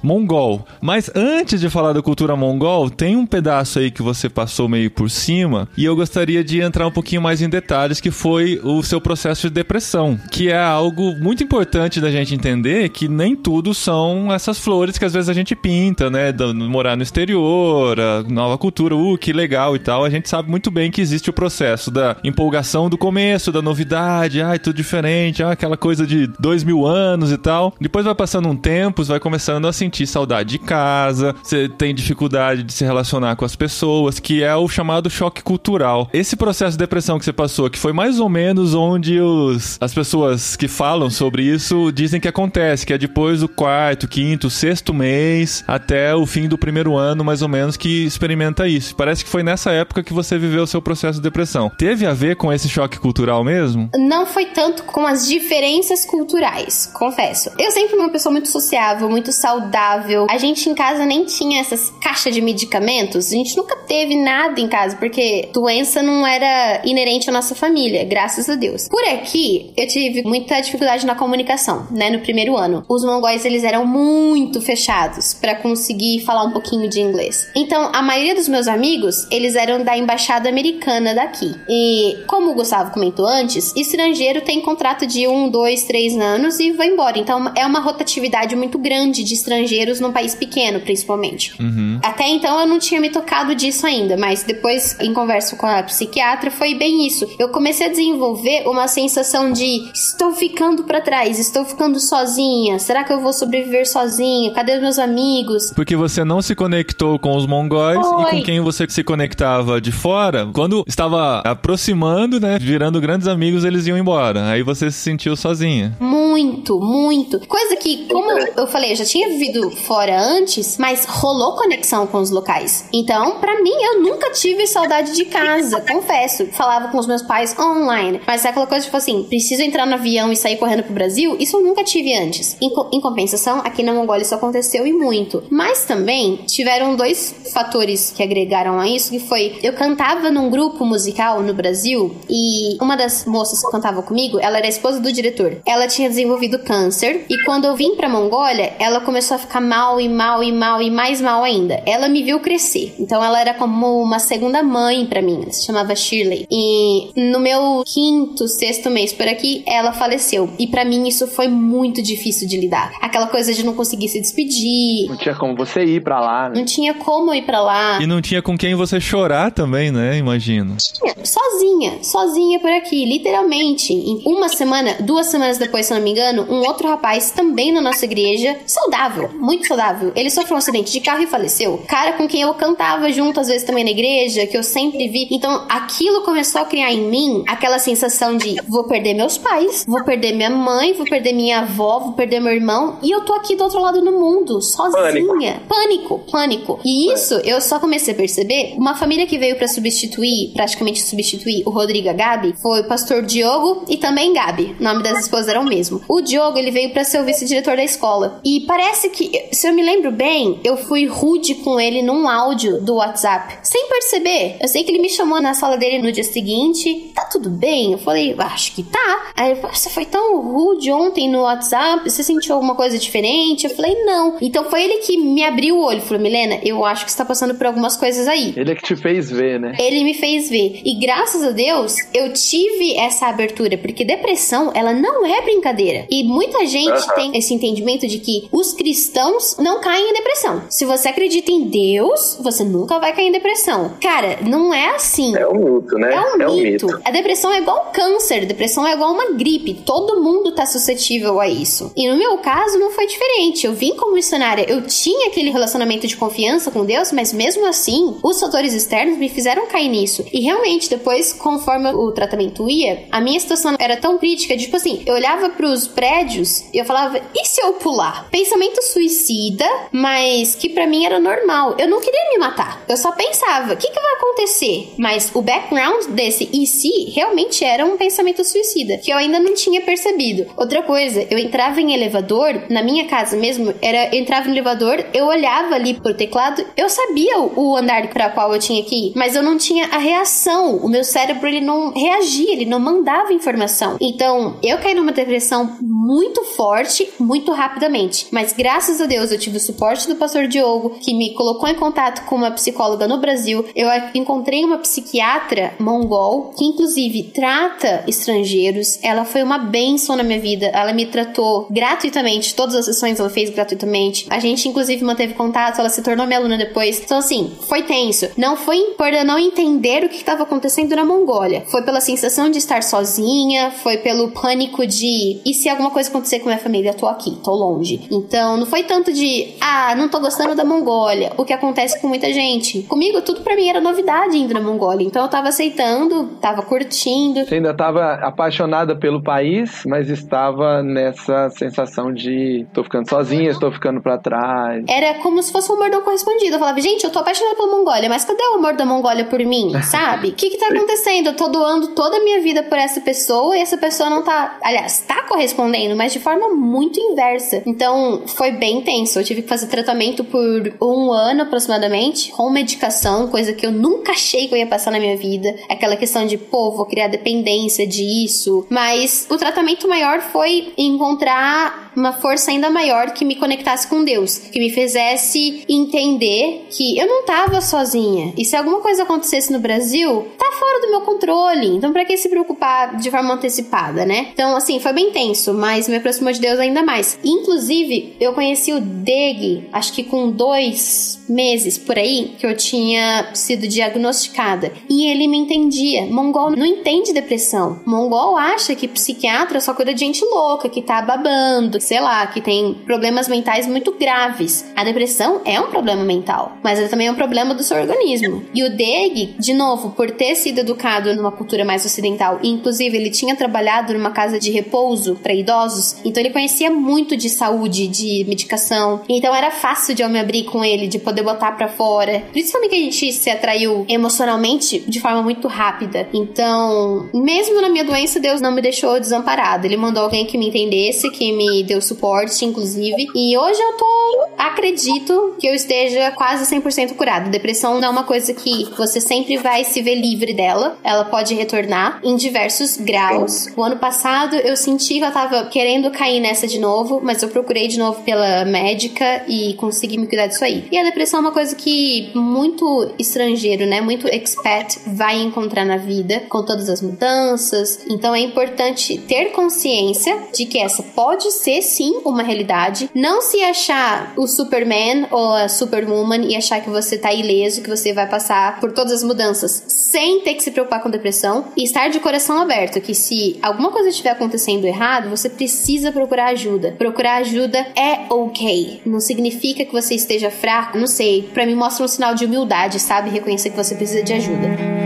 mongol. Mas antes de falar da cultura mongol, tem um pedaço aí que você passou meio por cima, e eu gostaria de entrar um pouquinho mais em detalhes, que foi o seu processo de depressão, que é algo muito importante da gente entender que nem tudo são essas flores que às vezes a gente pinta, né? Morar no exterior, nova cultura, uh, que legal e tal. A gente sabe muito bem que existe o processo da empolgação do começo, da novidade, ai, tudo diferente, ah, aquela coisa de dois mil anos e tal. Depois vai passando um tempo, você vai começando a sentir saudade de casa, você tem dificuldade de se relacionar com as pessoas, que é o chamado choque cultural. Esse processo de depressão que você passou, que foi mais ou menos onde os, as pessoas que falam sobre isso dizem que acontece, que é depois do quarto, quinto, sexto mês, até o fim do primeiro ano, mais ou menos, que experimenta isso. Parece que foi nessa época que você viveu o seu processo de depressão. Teve a ver com esse choque cultural mesmo? Não foi tanto com as diferenças culturais, confesso. Eu sempre fui uma pessoa muito sociável, muito saudável. A gente em casa nem tinha essas caixas de medicamentos. A gente nunca teve nada em casa, porque doença não era inerente à nossa família, graças a Deus. Por aqui, eu tive muita dificuldade na comunicação, né, no primeiro ano. Os mongóis, eles eram muito fechados para conseguir falar um pouquinho de inglês. Então, a maioria dos meus amigos, eles eram da embaixada americana daqui. E, como o Gustavo comentou antes, estrangeiro tem contrato de um, dois, três anos e vai embora. Então, é uma rotatividade muito grande de estrangeiros num país pequeno, principalmente. Uhum. Até então, eu não tinha me tocado disso ainda, mas depois, em conversa com a psiquiatra, foi bem isso. Eu comecei a desenvolver uma sensação de estou ficando para trás, estou ficando sozinha. Será que eu vou sobreviver sozinha? Cadê os meus amigos? Porque você não se conectou com os mongóis e com quem você se conectava de fora. Quando estava aproximando, né, virando grandes amigos, eles iam embora. Aí você se sentiu sozinha. Muito, muito. Coisa que, como eu falei, eu já tinha vivido fora antes, mas rolou conexão com os locais. Então, pra mim, eu nunca tive saudade de casa, confesso. Falava com os meus pais online. Mas é aquela coisa, tipo assim, preciso entrar no avião e sair correndo pro Brasil, isso eu nunca tive antes. Em, co- em compensação, aqui na Mongólia isso aconteceu e muito. Mas também tiveram dois fatores que agregaram a isso, que foi, eu cantava num grupo musical no Brasil e uma das moças que cantava comigo, ela era a esposa do diretor. Ela tinha desenvolvido câncer e quando eu vim pra Mongólia, ela começou a ficar mal e mal e mal e mais mal ainda. Ela me viu crescer. Então ela era como uma segunda mãe pra mim. Ela se chamava Shirley. E no meu quinto, sexto mês por aqui, ela faleceu. E pra mim isso foi muito difícil de lidar. Aquela coisa de não conseguir se despedir. Não tinha como você ir pra lá, né? Não tinha como ir pra lá. E não tinha com quem você chorar também, né? Imagino. Sozinha, sozinha por aqui, literalmente. Em uma semana, duas semanas depois, se eu não me engano, um outro rapaz também na nossa igreja, saudável, muito saudável. Ele sofreu um acidente de carro e faleceu. Cara com quem eu cantava junto, às vezes também na igreja, que eu sempre vi. Então, aquilo começou a criar em mim aquela sensação de vou perder meus pais, vou perder minha mãe, vou perder minha avó, vou perder meu irmão, e eu tô aqui do outro lado do mundo, sozinha. Pânico, pânico. E isso eu só comecei a perceber. Uma família que veio pra substituir, pra praticamente substituir o Rodrigo a Gabi, foi o pastor Diogo e também Gabi. O nome das esposas era o mesmo. O Diogo, ele veio para ser o vice-diretor da escola. E parece que, se eu me lembro bem, eu fui rude com ele num áudio do WhatsApp, sem perceber. Eu sei que ele me chamou na sala dele no dia seguinte. Tá tudo bem? Eu falei, acho que tá. Aí ele falou, você foi tão rude ontem no WhatsApp, você sentiu alguma coisa diferente? Eu falei, não. Então foi ele que me abriu o olho. Falou, Milena, eu acho que você tá passando por algumas coisas aí. Ele é que te fez ver, né? Ele me fez ver. E graças a Deus, eu tive essa abertura, porque depressão, ela não é brincadeira. E muita gente tem esse entendimento de que os cristãos não caem em depressão. Se você acredita em Deus, você nunca vai cair em depressão. Cara, não é assim. É um mito, né? É um, é um mito. mito. A depressão é igual câncer, a depressão é igual uma gripe. Todo mundo tá suscetível a isso. E no meu caso não foi diferente. Eu vim como missionária, eu tinha aquele relacionamento de confiança com Deus, mas mesmo assim, os fatores externos me fizeram cair nisso. E realmente, depois, conforme o tratamento ia, a minha situação era tão crítica, tipo assim, eu olhava pros prédios e eu falava, e se eu pular? Pensamento suicida, mas que para mim era normal. Eu não queria me matar. Eu só pensava, o que, que vai acontecer? Mas o background desse e se realmente era um pensamento suicida, que eu ainda não tinha percebido. Outra coisa, eu entrava em elevador, na minha casa mesmo, era entrava no elevador, eu olhava ali pro teclado, eu sabia o andar para qual eu tinha que ir, mas eu não tinha a reação. O meu cérebro ele não reagia, ele não mandava informação. Então, eu caí numa depressão muito forte, muito rapidamente. Mas graças a Deus eu tive o suporte do pastor Diogo, que me colocou em contato com uma psicóloga no Brasil. Eu encontrei uma psiquiatra mongol, que inclusive trata estrangeiros. Ela foi uma benção na minha vida. Ela me tratou gratuitamente, todas as sessões ela fez gratuitamente. A gente inclusive manteve contato, ela se tornou minha aluna depois. Então assim, foi tenso. Não foi por eu não entender o que estava acontecendo na Mongólia. Foi pela sensação de estar sozinha, foi pelo pânico de e se alguma coisa acontecer com minha família, eu tô aqui, tô longe. Então, não foi tanto de, ah, não tô gostando da Mongólia, o que acontece com muita gente. Comigo, tudo para mim era novidade indo na Mongólia, então eu tava aceitando, tava curtindo. Você ainda tava apaixonada pelo país, mas estava nessa sensação de tô ficando sozinha, estou ficando para trás. Era como se fosse um amor não correspondido. Eu falava, gente, eu tô apaixonada pela Mongólia, mas cadê o amor da Mongólia por mim, <laughs> sabe? O que que tá acontecendo? Eu tô doando toda a minha vida por essa pessoa e essa pessoa não tá, aliás, tá correspondendo, mas de forma muito inversa. Então, foi bem tenso. Eu tive que fazer tratamento por um ano aproximadamente, com medicação, coisa que eu nunca achei que eu ia passar na minha vida. Aquela questão de, pô, vou criar dependência disso. Mas o tratamento maior foi encontrar uma força ainda maior que me conectasse com Deus, que me fizesse entender que eu não tava sozinha. E se alguma coisa acontecesse no Brasil, tá fora do meu controle. Então, para que se preocupar de forma antecipada, né? Então, assim, foi bem tenso, mas me aproximou de Deus ainda mais. Inclusive, eu conheci o Deg, acho que com dois meses por aí, que eu tinha sido diagnosticada. E ele me entendia. Mongol não entende depressão. Mongol acha que psiquiatra só cuida de gente louca, que tá babando, sei lá, que tem problemas mentais muito graves. A depressão é um problema mental, mas ela também é um problema do seu organismo. E o Deg, de novo, por ter sido educado numa cultura mais ocidental, inclusive ele tinha trabalhado numa casa de repouso para idosos, então ele conhecia muito de saúde, de medicação. Então era fácil de eu me abrir com ele, de poder botar para fora. Principalmente que a gente se atraiu emocionalmente de forma muito rápida. Então, mesmo na minha doença, Deus não me deixou desamparado. Ele mandou alguém que me entendesse, que me deu suporte, inclusive. E hoje eu tô, acredito que eu esteja quase 100% curada. Depressão não é uma coisa que você sempre vai se ver livre dela. Ela pode retornar em diversos graus. O ano passado eu senti que eu tava querendo cair nessa de novo, mas eu procurei de novo pela médica e consegui me cuidar disso aí. E a depressão é uma coisa que muito estrangeiro, né? Muito expat vai encontrar na vida com todas as mudanças. Então é importante ter consciência de que essa pode ser sim uma realidade. Não se achar o Superman ou a Superwoman e achar que você tá ileso, que você vai passar por todas as mudanças sem ter que se preocupar com depressão e estar de coração aberto, que se alguma coisa estiver acontecendo errado, você precisa procurar ajuda. Procurar ajuda é ok. Não significa que você esteja fraco, não sei. Para mim mostra um sinal de humildade, sabe? Reconhecer que você precisa de ajuda.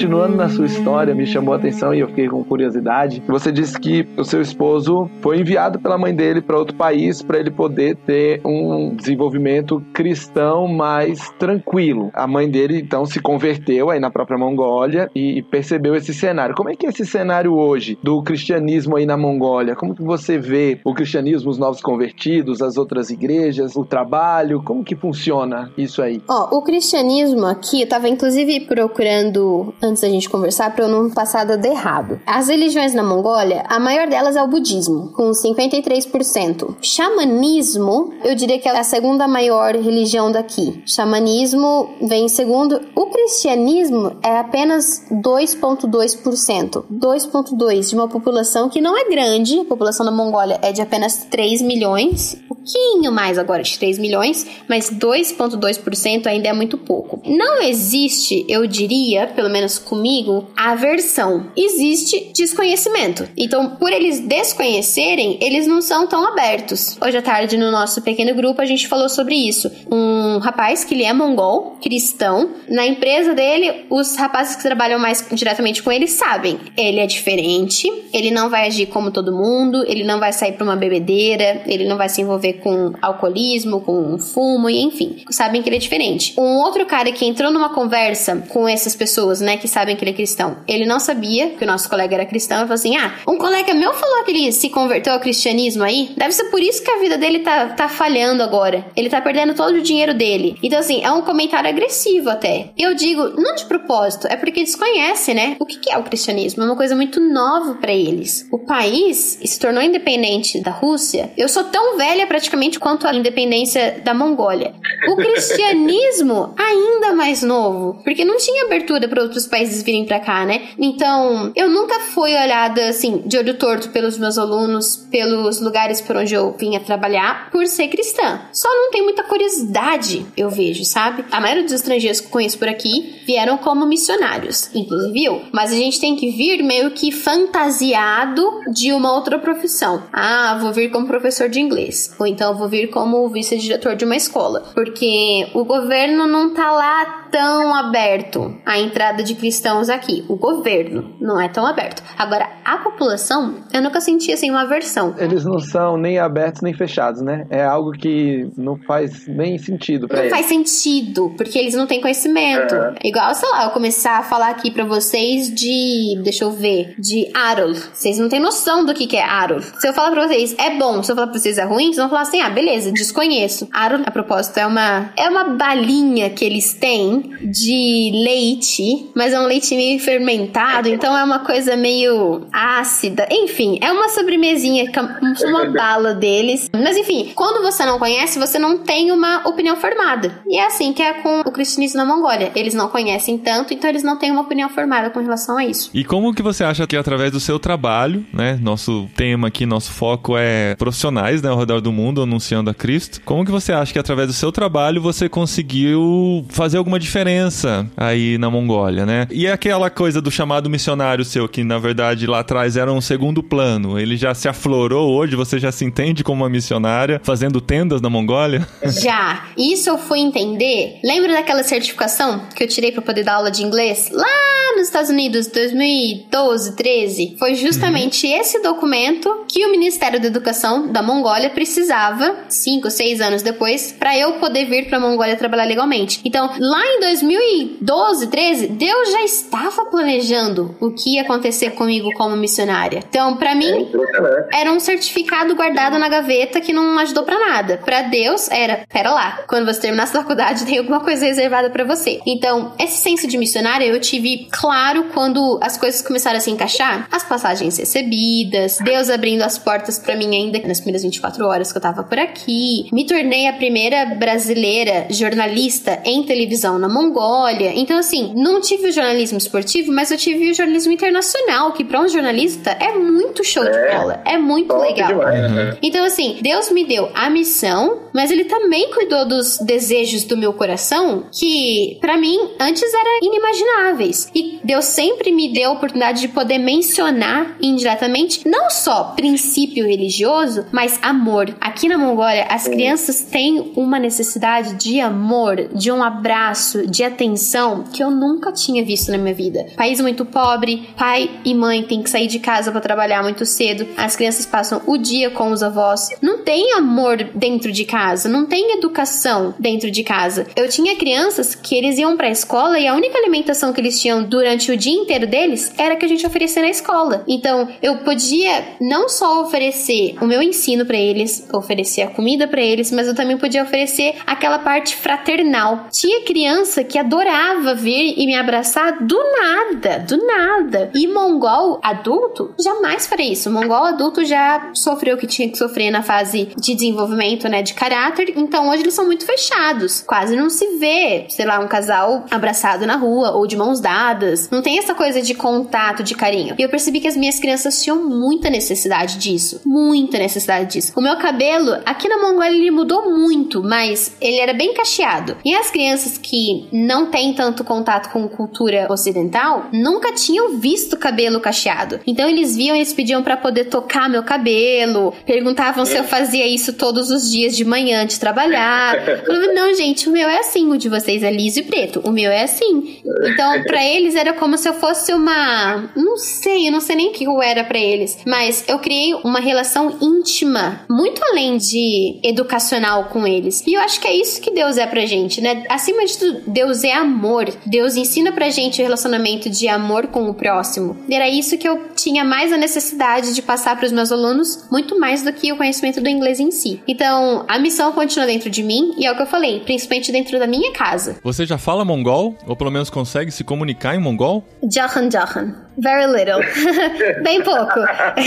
Continuando na sua história, me chamou a atenção e eu fiquei com curiosidade. Você disse que o seu esposo foi enviado pela mãe dele para outro país para ele poder ter um desenvolvimento cristão mais tranquilo. A mãe dele então se converteu aí na própria Mongólia e percebeu esse cenário. Como é que é esse cenário hoje do cristianismo aí na Mongólia? Como que você vê o cristianismo, os novos convertidos, as outras igrejas, o trabalho? Como que funciona isso aí? Ó, o cristianismo aqui, eu tava inclusive procurando antes da gente conversar para eu não passar dado errado. As religiões na Mongólia, a maior delas é o budismo, com 53%. Xamanismo, eu diria que é a segunda maior religião daqui. Xamanismo vem em segundo. O cristianismo é apenas 2,2%. 2,2% de uma população que não é grande. A população da Mongólia é de apenas 3 milhões. Um pouquinho mais agora de 3 milhões, mas 2,2% ainda é muito pouco. Não existe, eu diria, pelo menos comigo, aversão. Existe desconhecimento. Então, por eles desconhecerem, eles não são tão abertos. Hoje à tarde, no nosso pequeno grupo, a gente falou sobre isso. Um rapaz que ele é mongol, cristão, na empresa dele, os rapazes que trabalham mais diretamente com ele sabem. Ele é diferente, ele não vai agir como todo mundo, ele não vai sair para uma bebedeira, ele não vai se envolver com alcoolismo, com fumo, e enfim. Sabem que ele é diferente. Um outro cara que entrou numa conversa com essas pessoas, né, que sabem que ele é cristão, ele não sabia que o nosso colega era cristão, e falou assim: ah, um colega meu falou que ele se converteu ao cristianismo aí, deve ser por isso que a vida dele tá, tá falhando agora. Ele tá perdendo todo o dinheiro dele. Então, assim, é um comentário agressivo até. Eu digo, não de propósito, é porque desconhece, né? O que é o cristianismo? É uma coisa muito nova para eles. O país se tornou independente da Rússia. Eu sou tão velha praticamente quanto a independência da Mongólia. O cristianismo <laughs> ainda mais novo, porque não tinha abertura para outros países virem para cá, né? Então, eu nunca fui olhada assim de olho torto pelos meus alunos, pelos lugares por onde eu vinha trabalhar, por ser cristã. Só não tem muita curiosidade, eu vejo, sabe? A maioria dos estrangeiros que conheço por aqui vieram como missionários, inclusive eu. Mas a gente tem que vir meio que fantasiado de uma outra profissão. Ah, vou vir como professor de inglês, ou então vou vir como vice-diretor de uma escola, porque o governo não tá lá tão aberto à entrada de cristãos aqui. O governo não é tão aberto. Agora, a população, eu nunca senti assim uma aversão. Eles não são nem abertos nem fechados, né? É algo que não faz nem sentido pra Não eles. faz sentido, porque eles não têm conhecimento. Igual, sei lá, eu começar a falar aqui pra vocês de. Deixa eu ver. De Arul. Vocês não têm noção do que, que é Arul. Se eu falar pra vocês é bom, se eu falar pra vocês é ruim, vocês vão falar assim: ah, beleza, desconheço. Arul, a propósito, é uma. É uma balinha que eles têm de leite, mas é um leite meio fermentado, então é uma coisa meio ácida. Enfim, é uma sobremesinha, como uma bala deles. Mas enfim, quando você não conhece, você não tem uma opinião formada. E é assim que é com o cristianismo na Mongólia. Eles não conhecem tanto, então eles não têm uma opinião formada com relação a isso. E como que você acha que através do seu trabalho, né, nosso tema aqui, nosso foco é profissionais, né, ao redor do mundo anunciando a Cristo. Como que você acha que através do seu trabalho você conseguiu fazer alguma diferença aí na Mongólia, né? E aquela coisa do chamado missionário seu que na verdade lá atrás era um segundo plano, ele já se aflorou hoje, você já se entende como uma missionária fazendo tendas na Mongólia? <laughs> Já. Isso eu fui entender. Lembra daquela certificação que eu tirei pra poder dar aula de inglês? Lá nos Estados Unidos, 2012, 13. Foi justamente esse documento que o Ministério da Educação da Mongólia precisava, 5, 6 anos depois, pra eu poder vir pra Mongólia trabalhar legalmente. Então, lá em 2012, 13, Deus já estava planejando o que ia acontecer comigo como missionária. Então, pra mim, era um certificado guardado na gaveta que não ajudou pra nada. Pra Deus era, pera lá, quando você terminar essa faculdade <laughs> tem alguma coisa reservada pra você. Então, esse senso de missionária eu tive claro quando as coisas começaram a se encaixar, as passagens recebidas, Deus abrindo as portas pra mim ainda nas primeiras 24 horas que eu tava por aqui. Me tornei a primeira brasileira jornalista em televisão na Mongólia. Então, assim, não tive o jornalismo esportivo, mas eu tive o jornalismo internacional, que pra um jornalista é muito show de É. bola. É muito Top legal. demais, né? Então, assim, Deus me deu a missão, mas Ele também cuidou dos desejos do meu coração, que pra mim antes eram inimagináveis. E Deus sempre me deu a oportunidade de poder mencionar indiretamente não só princípio religioso, mas amor. Aqui na Mongólia, as crianças têm uma necessidade de amor, de um abraço, de atenção que eu nunca tinha visto na minha vida. País muito pobre, pai e mãe têm que sair de casa para trabalhar muito cedo. As crianças passam o dia com os avós. Não tem amor dentro de casa, não tem educação dentro de casa. Eu tinha crianças que eles iam para a escola e a única alimentação que eles tinham durante o dia inteiro deles era que a gente oferecia na escola. Então, eu podia não só oferecer o meu ensino para eles, oferecer a comida para eles, mas eu também podia oferecer aquela parte fraternal. Tinha criança que adorava vir e me abraçar do nada, do nada. E mongol adulto jamais faria isso. mongol adulto já sofreu o que tinha que sofrer na fase de desenvolvimento, né, de caráter. Então, hoje eles são muito fechados. Quase não se vê, sei lá, um casal abraçado na rua ou de mãos dadas. Não tem essa coisa de contato, de carinho. E eu percebi que as minhas crianças tinham muita necessidade disso. Muita necessidade disso. O meu cabelo, aqui na Mongólia, ele mudou muito, mas ele era bem cacheado. E as crianças que não têm tanto contato com cultura ocidental nunca tinham visto cabelo cacheado. Então eles viam e eles pediam para poder tocar meu cabelo, perguntavam se eu fazia isso todos os dias de manhã antes de trabalhar. <laughs> Eu falava, não, gente, o meu é assim, o de vocês é liso e preto. O meu é assim. Então, para eles era como se eu fosse uma, não sei, eu não sei nem o que eu era para eles, mas eu criei uma relação íntima, muito além de educacional com eles. E eu acho que é isso que Deus é pra gente, né? Acima de tudo, Deus é amor. Deus ensina pra gente o relacionamento de amor com o próximo. Era isso que eu tinha mais a necessidade de passar para os meus alunos, muito mais do que o conhecimento do inglês em si. Então, a missão continua dentro de mim e é o que eu falei, principalmente dentro da minha casa. Você já fala mongol? Ou pelo menos consegue se comunicar em mongol? Jahan Jahan. Very little. <laughs> Bem pouco.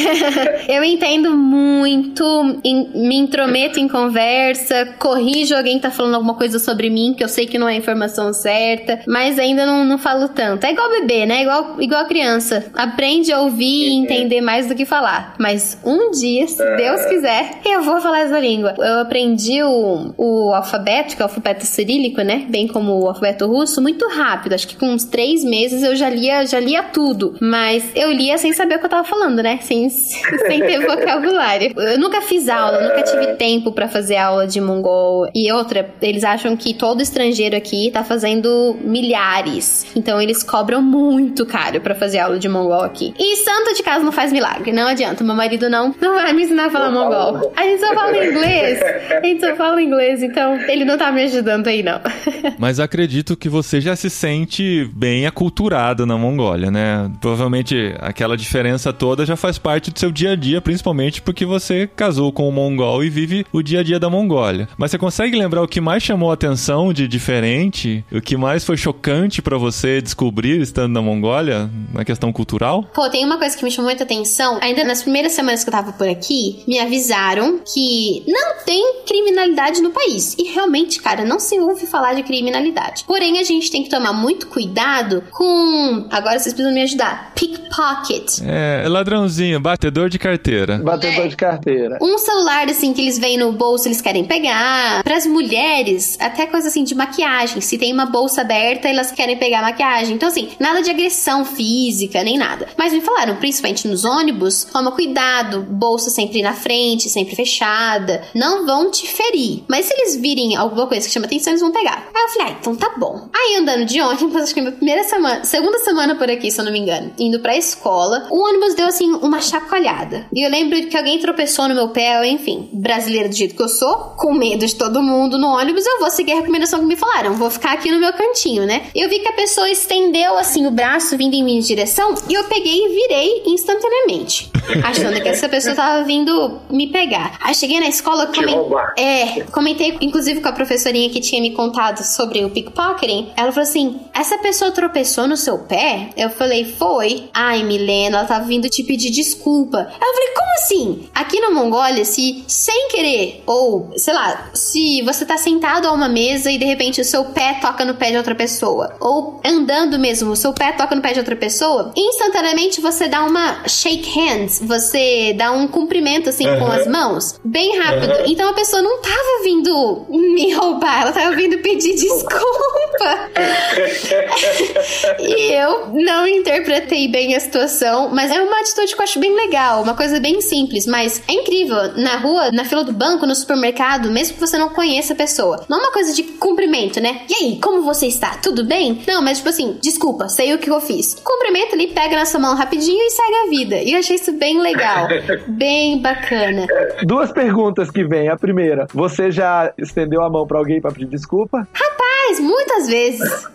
<laughs> eu entendo muito, me intrometo em conversa, corrijo alguém que tá falando alguma coisa sobre mim, que eu sei que não é informação certa, mas ainda não, não falo tanto. É igual bebê, né? Igual, igual criança. Aprende a ouvir e entender mais do que falar. Mas um dia, se Deus quiser, eu vou falar essa língua. Eu aprendi o, o alfabeto, que é o alfabeto cirílico, né? Bem como o alfabeto russo, muito rápido. Acho que com uns três meses eu já lia, já lia tudo. Mas eu lia sem saber o que eu tava falando, né? Sem, <laughs> sem ter vocabulário. Eu nunca fiz aula, nunca tive tempo para fazer aula de mongol. E outra, eles acham que todo estrangeiro aqui tá fazendo milhares. Então eles cobram muito caro para fazer aula de mongol aqui. E santo de casa não faz milagre, não adianta. Meu marido não, não vai me ensinar a falar mongol. A gente só fala inglês. A gente só fala inglês, então ele não tá me ajudando aí, não. <laughs> Mas acredito que você já se sente bem aculturado na Mongólia, né? provavelmente aquela diferença toda já faz parte do seu dia a dia, principalmente porque você casou com um mongol e vive o dia a dia da Mongólia. Mas você consegue lembrar o que mais chamou a atenção de diferente? O que mais foi chocante para você descobrir estando na Mongólia, na questão cultural? Pô, tem uma coisa que me chamou muita atenção. Ainda nas primeiras semanas que eu tava por aqui, me avisaram que não tem criminalidade no país. E realmente, cara, não se ouve falar de criminalidade. Porém, a gente tem que tomar muito cuidado com. Agora vocês precisam me ajudar pickpocket. É, ladrãozinho, batedor de carteira. Batedor É. de carteira. Um celular, assim, que eles veem no bolso, eles querem pegar. Para as mulheres, até coisa assim de maquiagem. Se tem uma bolsa aberta, elas querem pegar a maquiagem. Então, assim, nada de agressão física, nem nada. Mas me falaram, principalmente nos ônibus, toma cuidado, bolsa sempre na frente, sempre fechada. Não vão te ferir. Mas se eles virem alguma coisa que chama atenção, eles vão pegar. Aí eu falei, ah, então tá bom. Aí andando de ônibus, acho que minha primeira semana, segunda semana por aqui, se eu não me engano, indo pra escola, o ônibus deu assim uma chacoalhada. E eu lembro que alguém tropeçou no meu pé, enfim, brasileira do jeito que eu sou, com medo de todo mundo no ônibus, eu vou seguir a recomendação que me falaram, vou ficar aqui no meu cantinho, né? Eu vi que a pessoa estendeu assim o braço vindo em minha direção e eu peguei e virei instantaneamente, achando que essa pessoa tava vindo me pegar. Aí cheguei na escola, Te comen- roubar. é, comentei inclusive com a professorinha que tinha me contado sobre o pickpocketing. Ela falou assim: essa pessoa tropeçou no seu pé? Eu falei, foi. Ai, Milena, ela tava vindo te pedir desculpa. Ela falei, como assim? Aqui na Mongólia, se sem querer, ou sei lá, se você tá sentado a uma mesa e de repente o seu pé toca no pé de outra pessoa, ou andando mesmo, o seu pé toca no pé de outra pessoa, instantaneamente você dá uma shake hands, você dá um cumprimento assim com as mãos, bem rápido. Então a pessoa não tava vindo me roubar, ela tava vindo pedir desculpa. <laughs> e eu não interpretei bem a situação, mas é uma atitude que eu acho bem legal, uma coisa bem simples, mas é incrível. Na rua, na fila do banco, no supermercado, mesmo que você não conheça a pessoa, não é uma coisa de cumprimento, né? E aí, como você está? Tudo bem? Não, mas tipo assim, desculpa, sei o que eu fiz. Cumprimento ali, pega na sua mão rapidinho e segue a vida. E eu achei isso bem legal, <laughs> bem bacana. Duas perguntas que vem. A primeira, você já estendeu a mão pra alguém pra pedir desculpa? Rapaz, muitas vezes.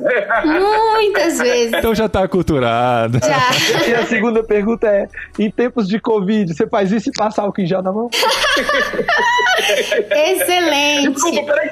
Muitas vezes. Então já tá aculturado. Já. E a segunda pergunta é: em tempos de Covid, você faz isso e passa álcool em gel na mão? <laughs> Excelente. Desculpa, peraí,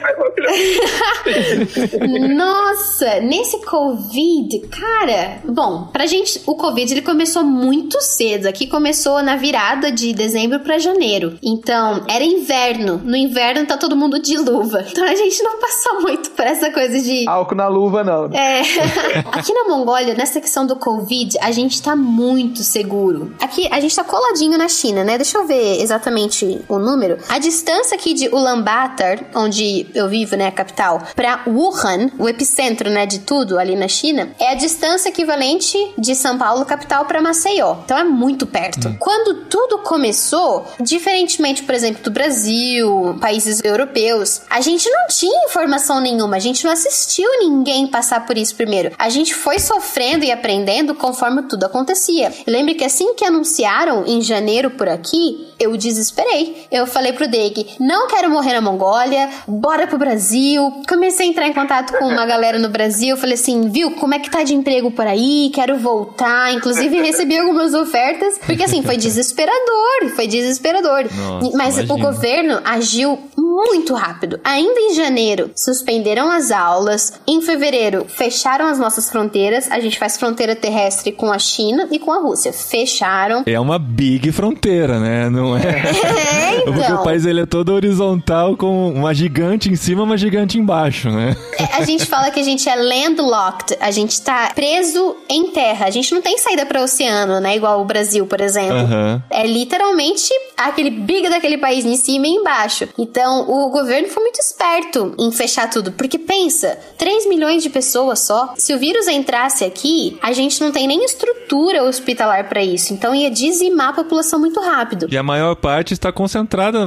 <laughs> Nossa, nesse Covid, cara. Bom, pra gente, o Covid ele começou muito cedo. Aqui começou na virada de dezembro pra janeiro. Então, era inverno. No inverno tá todo mundo de luva. Então a gente não passou muito por essa coisa de. Álcool na luva, não. É. <laughs> Aqui na Mongólia, nessa questão do Covid, a gente tá muito seguro. Aqui, a gente tá coladinho na China, né? Deixa eu ver exatamente o número. A distância aqui de Ulaanbaatar, onde eu vivo, né, a capital, pra Wuhan, o epicentro, né, de tudo ali na China, é a distância equivalente de São Paulo, capital, pra Maceió. Então é muito perto. Quando tudo começou, diferentemente, por exemplo, do Brasil, países europeus, a gente não tinha informação nenhuma, a gente não assistiu ninguém passar por isso primeiro. A gente foi sofrendo e aprendendo conforme tudo acontecia. Lembre que assim que anunciaram em janeiro por aqui, eu desesperei. Eu falei pro Deg, não quero morrer na Mongólia, bora pro Brasil. Comecei a entrar em contato com uma galera no Brasil, falei assim, viu, como é que tá de emprego por aí? Quero voltar. Inclusive recebi algumas ofertas, porque assim, foi desesperador, foi desesperador. Nossa, Mas o imagino. governo agiu muito rápido. Ainda em janeiro, suspenderam as aulas. Em fevereiro, fecharam as nossas fronteiras. A gente faz fronteira terrestre com a China e com a Rússia. Fecharam. É uma big fronteira, né? Não é? <laughs> <laughs> É, Porque o então. país ele é todo horizontal com uma gigante em cima, uma gigante embaixo, né? É, A gente fala que a gente é landlocked, a gente tá preso em terra. A gente não tem saída para o oceano, né? Igual o Brasil, por exemplo. Aham. É literalmente aquele big daquele país em cima e embaixo. Então, o governo foi muito esperto em fechar tudo. Porque pensa, 3 milhões de pessoas só. Se o vírus entrasse aqui, a gente não tem nem estrutura hospitalar para isso. Então, ia dizimar a população muito rápido. E a maior parte está concentrada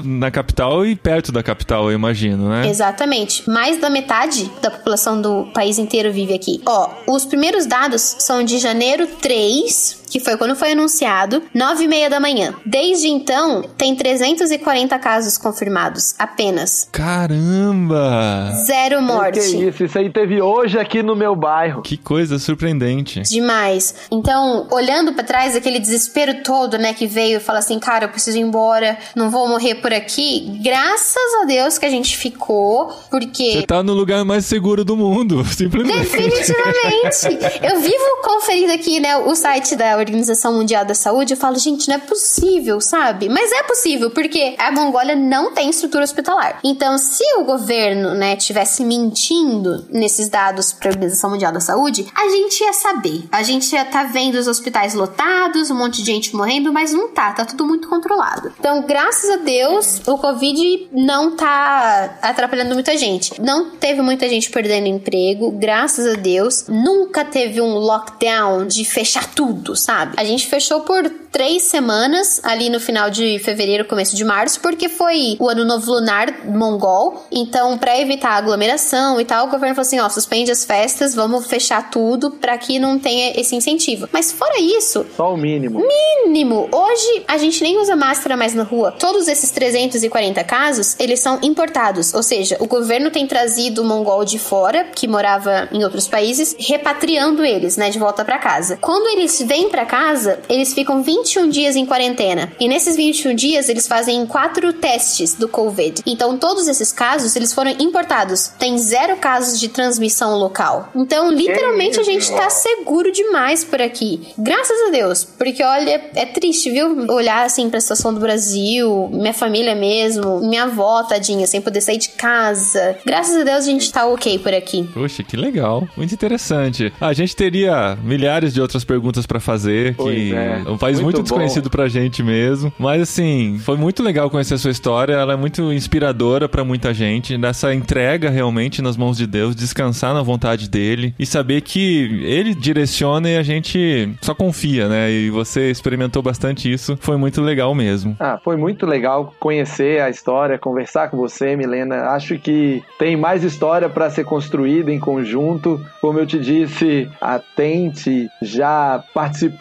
na capital e perto da capital, eu imagino, né? Exatamente. Mais da metade da população do país inteiro vive aqui. Ó, os primeiros dados são de janeiro 3, que foi quando foi anunciado, 9 e meia da manhã. Desde então, tem 340 casos confirmados, apenas. Caramba! Zero morte. Que isso, isso aí teve hoje aqui no meu bairro. Que coisa surpreendente. Demais. Então, olhando pra trás, aquele desespero todo, né, que veio e fala assim, cara, eu preciso ir embora, não vou morrer por aqui. Graças a Deus que a gente ficou, porque Você tá no lugar mais seguro do mundo, <laughs> simplesmente. Definitivamente. Eu vivo conferindo aqui, né, o site da Organização Mundial da Saúde. Eu falo, gente, não é possível, sabe? Mas é possível, porque a Mongólia não tem estrutura hospitalar. Então, se o governo, né, tivesse mentindo nesses dados para a Organização Mundial da Saúde, a gente ia saber. A gente ia tá vendo os hospitais lotados, um monte de gente morrendo, mas não tá, tá tudo muito controlado. Então, graças a Deus, o Covid não tá atrapalhando muita gente. Não teve muita gente perdendo emprego, graças a Deus. Nunca teve um lockdown de fechar tudo, sabe? A gente fechou por três semanas, ali no final de fevereiro, começo de março, porque foi o ano novo lunar mongol. Então, pra evitar aglomeração e tal, o governo falou assim: ó, suspende as festas, vamos fechar tudo pra que não tenha esse incentivo. Mas fora isso, Só o mínimo. mínimo. Hoje a gente nem usa máscara mais na rua. Todos esses 340 casos, eles são importados, ou seja, o governo tem trazido o mongol de fora, que morava em outros países, repatriando eles, né, de volta pra casa. Quando eles vêm pra casa, eles ficam 21 dias em quarentena. E nesses 21 dias eles fazem quatro testes do COVID. Então todos esses casos, eles foram importados. Tem zero casos de transmissão local. Então, literalmente a gente tá seguro demais por aqui. Graças a Deus. Porque, olha, é triste, viu? Olhar assim pra situação do Brasil, minha família mesmo, minha avó, tadinha, sem poder sair de casa. Graças a Deus a gente tá ok por aqui. Poxa, que legal. Muito interessante. A gente teria milhares de outras perguntas pra fazer, Que é. é um país muito, bom. desconhecido pra gente mesmo. Mas assim, foi muito legal conhecer a sua história. Ela é muito inspiradora pra muita gente. Nessa entrega realmente nas mãos de Deus, descansar na vontade dele e saber que ele direciona e a gente só confia, né? E você experimentou bastante isso. Foi muito legal mesmo. Ah, foi muito legal conhecer a história, conversar com você, Milena. Acho que tem mais história para ser construída em conjunto. Como eu te disse, a Tente já participou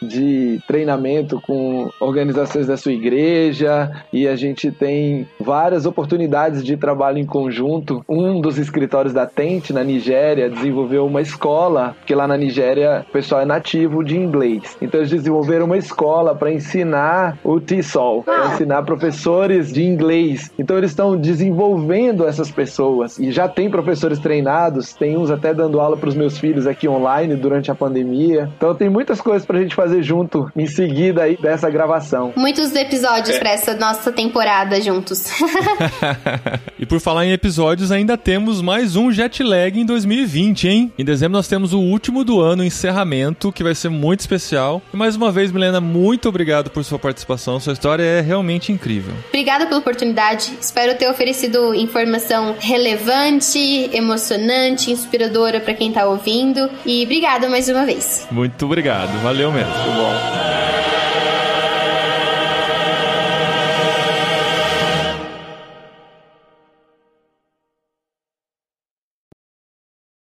de treinamento com organizações da sua igreja e a gente tem várias oportunidades de trabalho em conjunto. Um dos escritórios da Tente na Nigéria desenvolveu uma escola, porque lá na Nigéria o pessoal é nativo de inglês. Então eles desenvolveram uma escola para ensinar o TESOL, para ensinar professores de inglês. Então eles estão desenvolvendo essas pessoas e já tem professores treinados, tem uns até dando aula para os meus filhos aqui online durante a pandemia. Então tem muitas coisas pra gente fazer junto em seguida aí dessa gravação. Muitos episódios pra essa nossa temporada juntos. <laughs> e por falar em episódios, ainda temos mais um jet lag em 2020, hein? Em dezembro nós temos o último do ano, o encerramento, que vai ser muito especial. E mais uma vez, Milena, muito obrigado por sua participação. Sua história é realmente incrível. Obrigada pela oportunidade. Espero ter oferecido informação relevante, emocionante, inspiradora pra quem tá ouvindo. E obrigada mais uma vez. Muito obrigado. Valeu mesmo. Muito bom.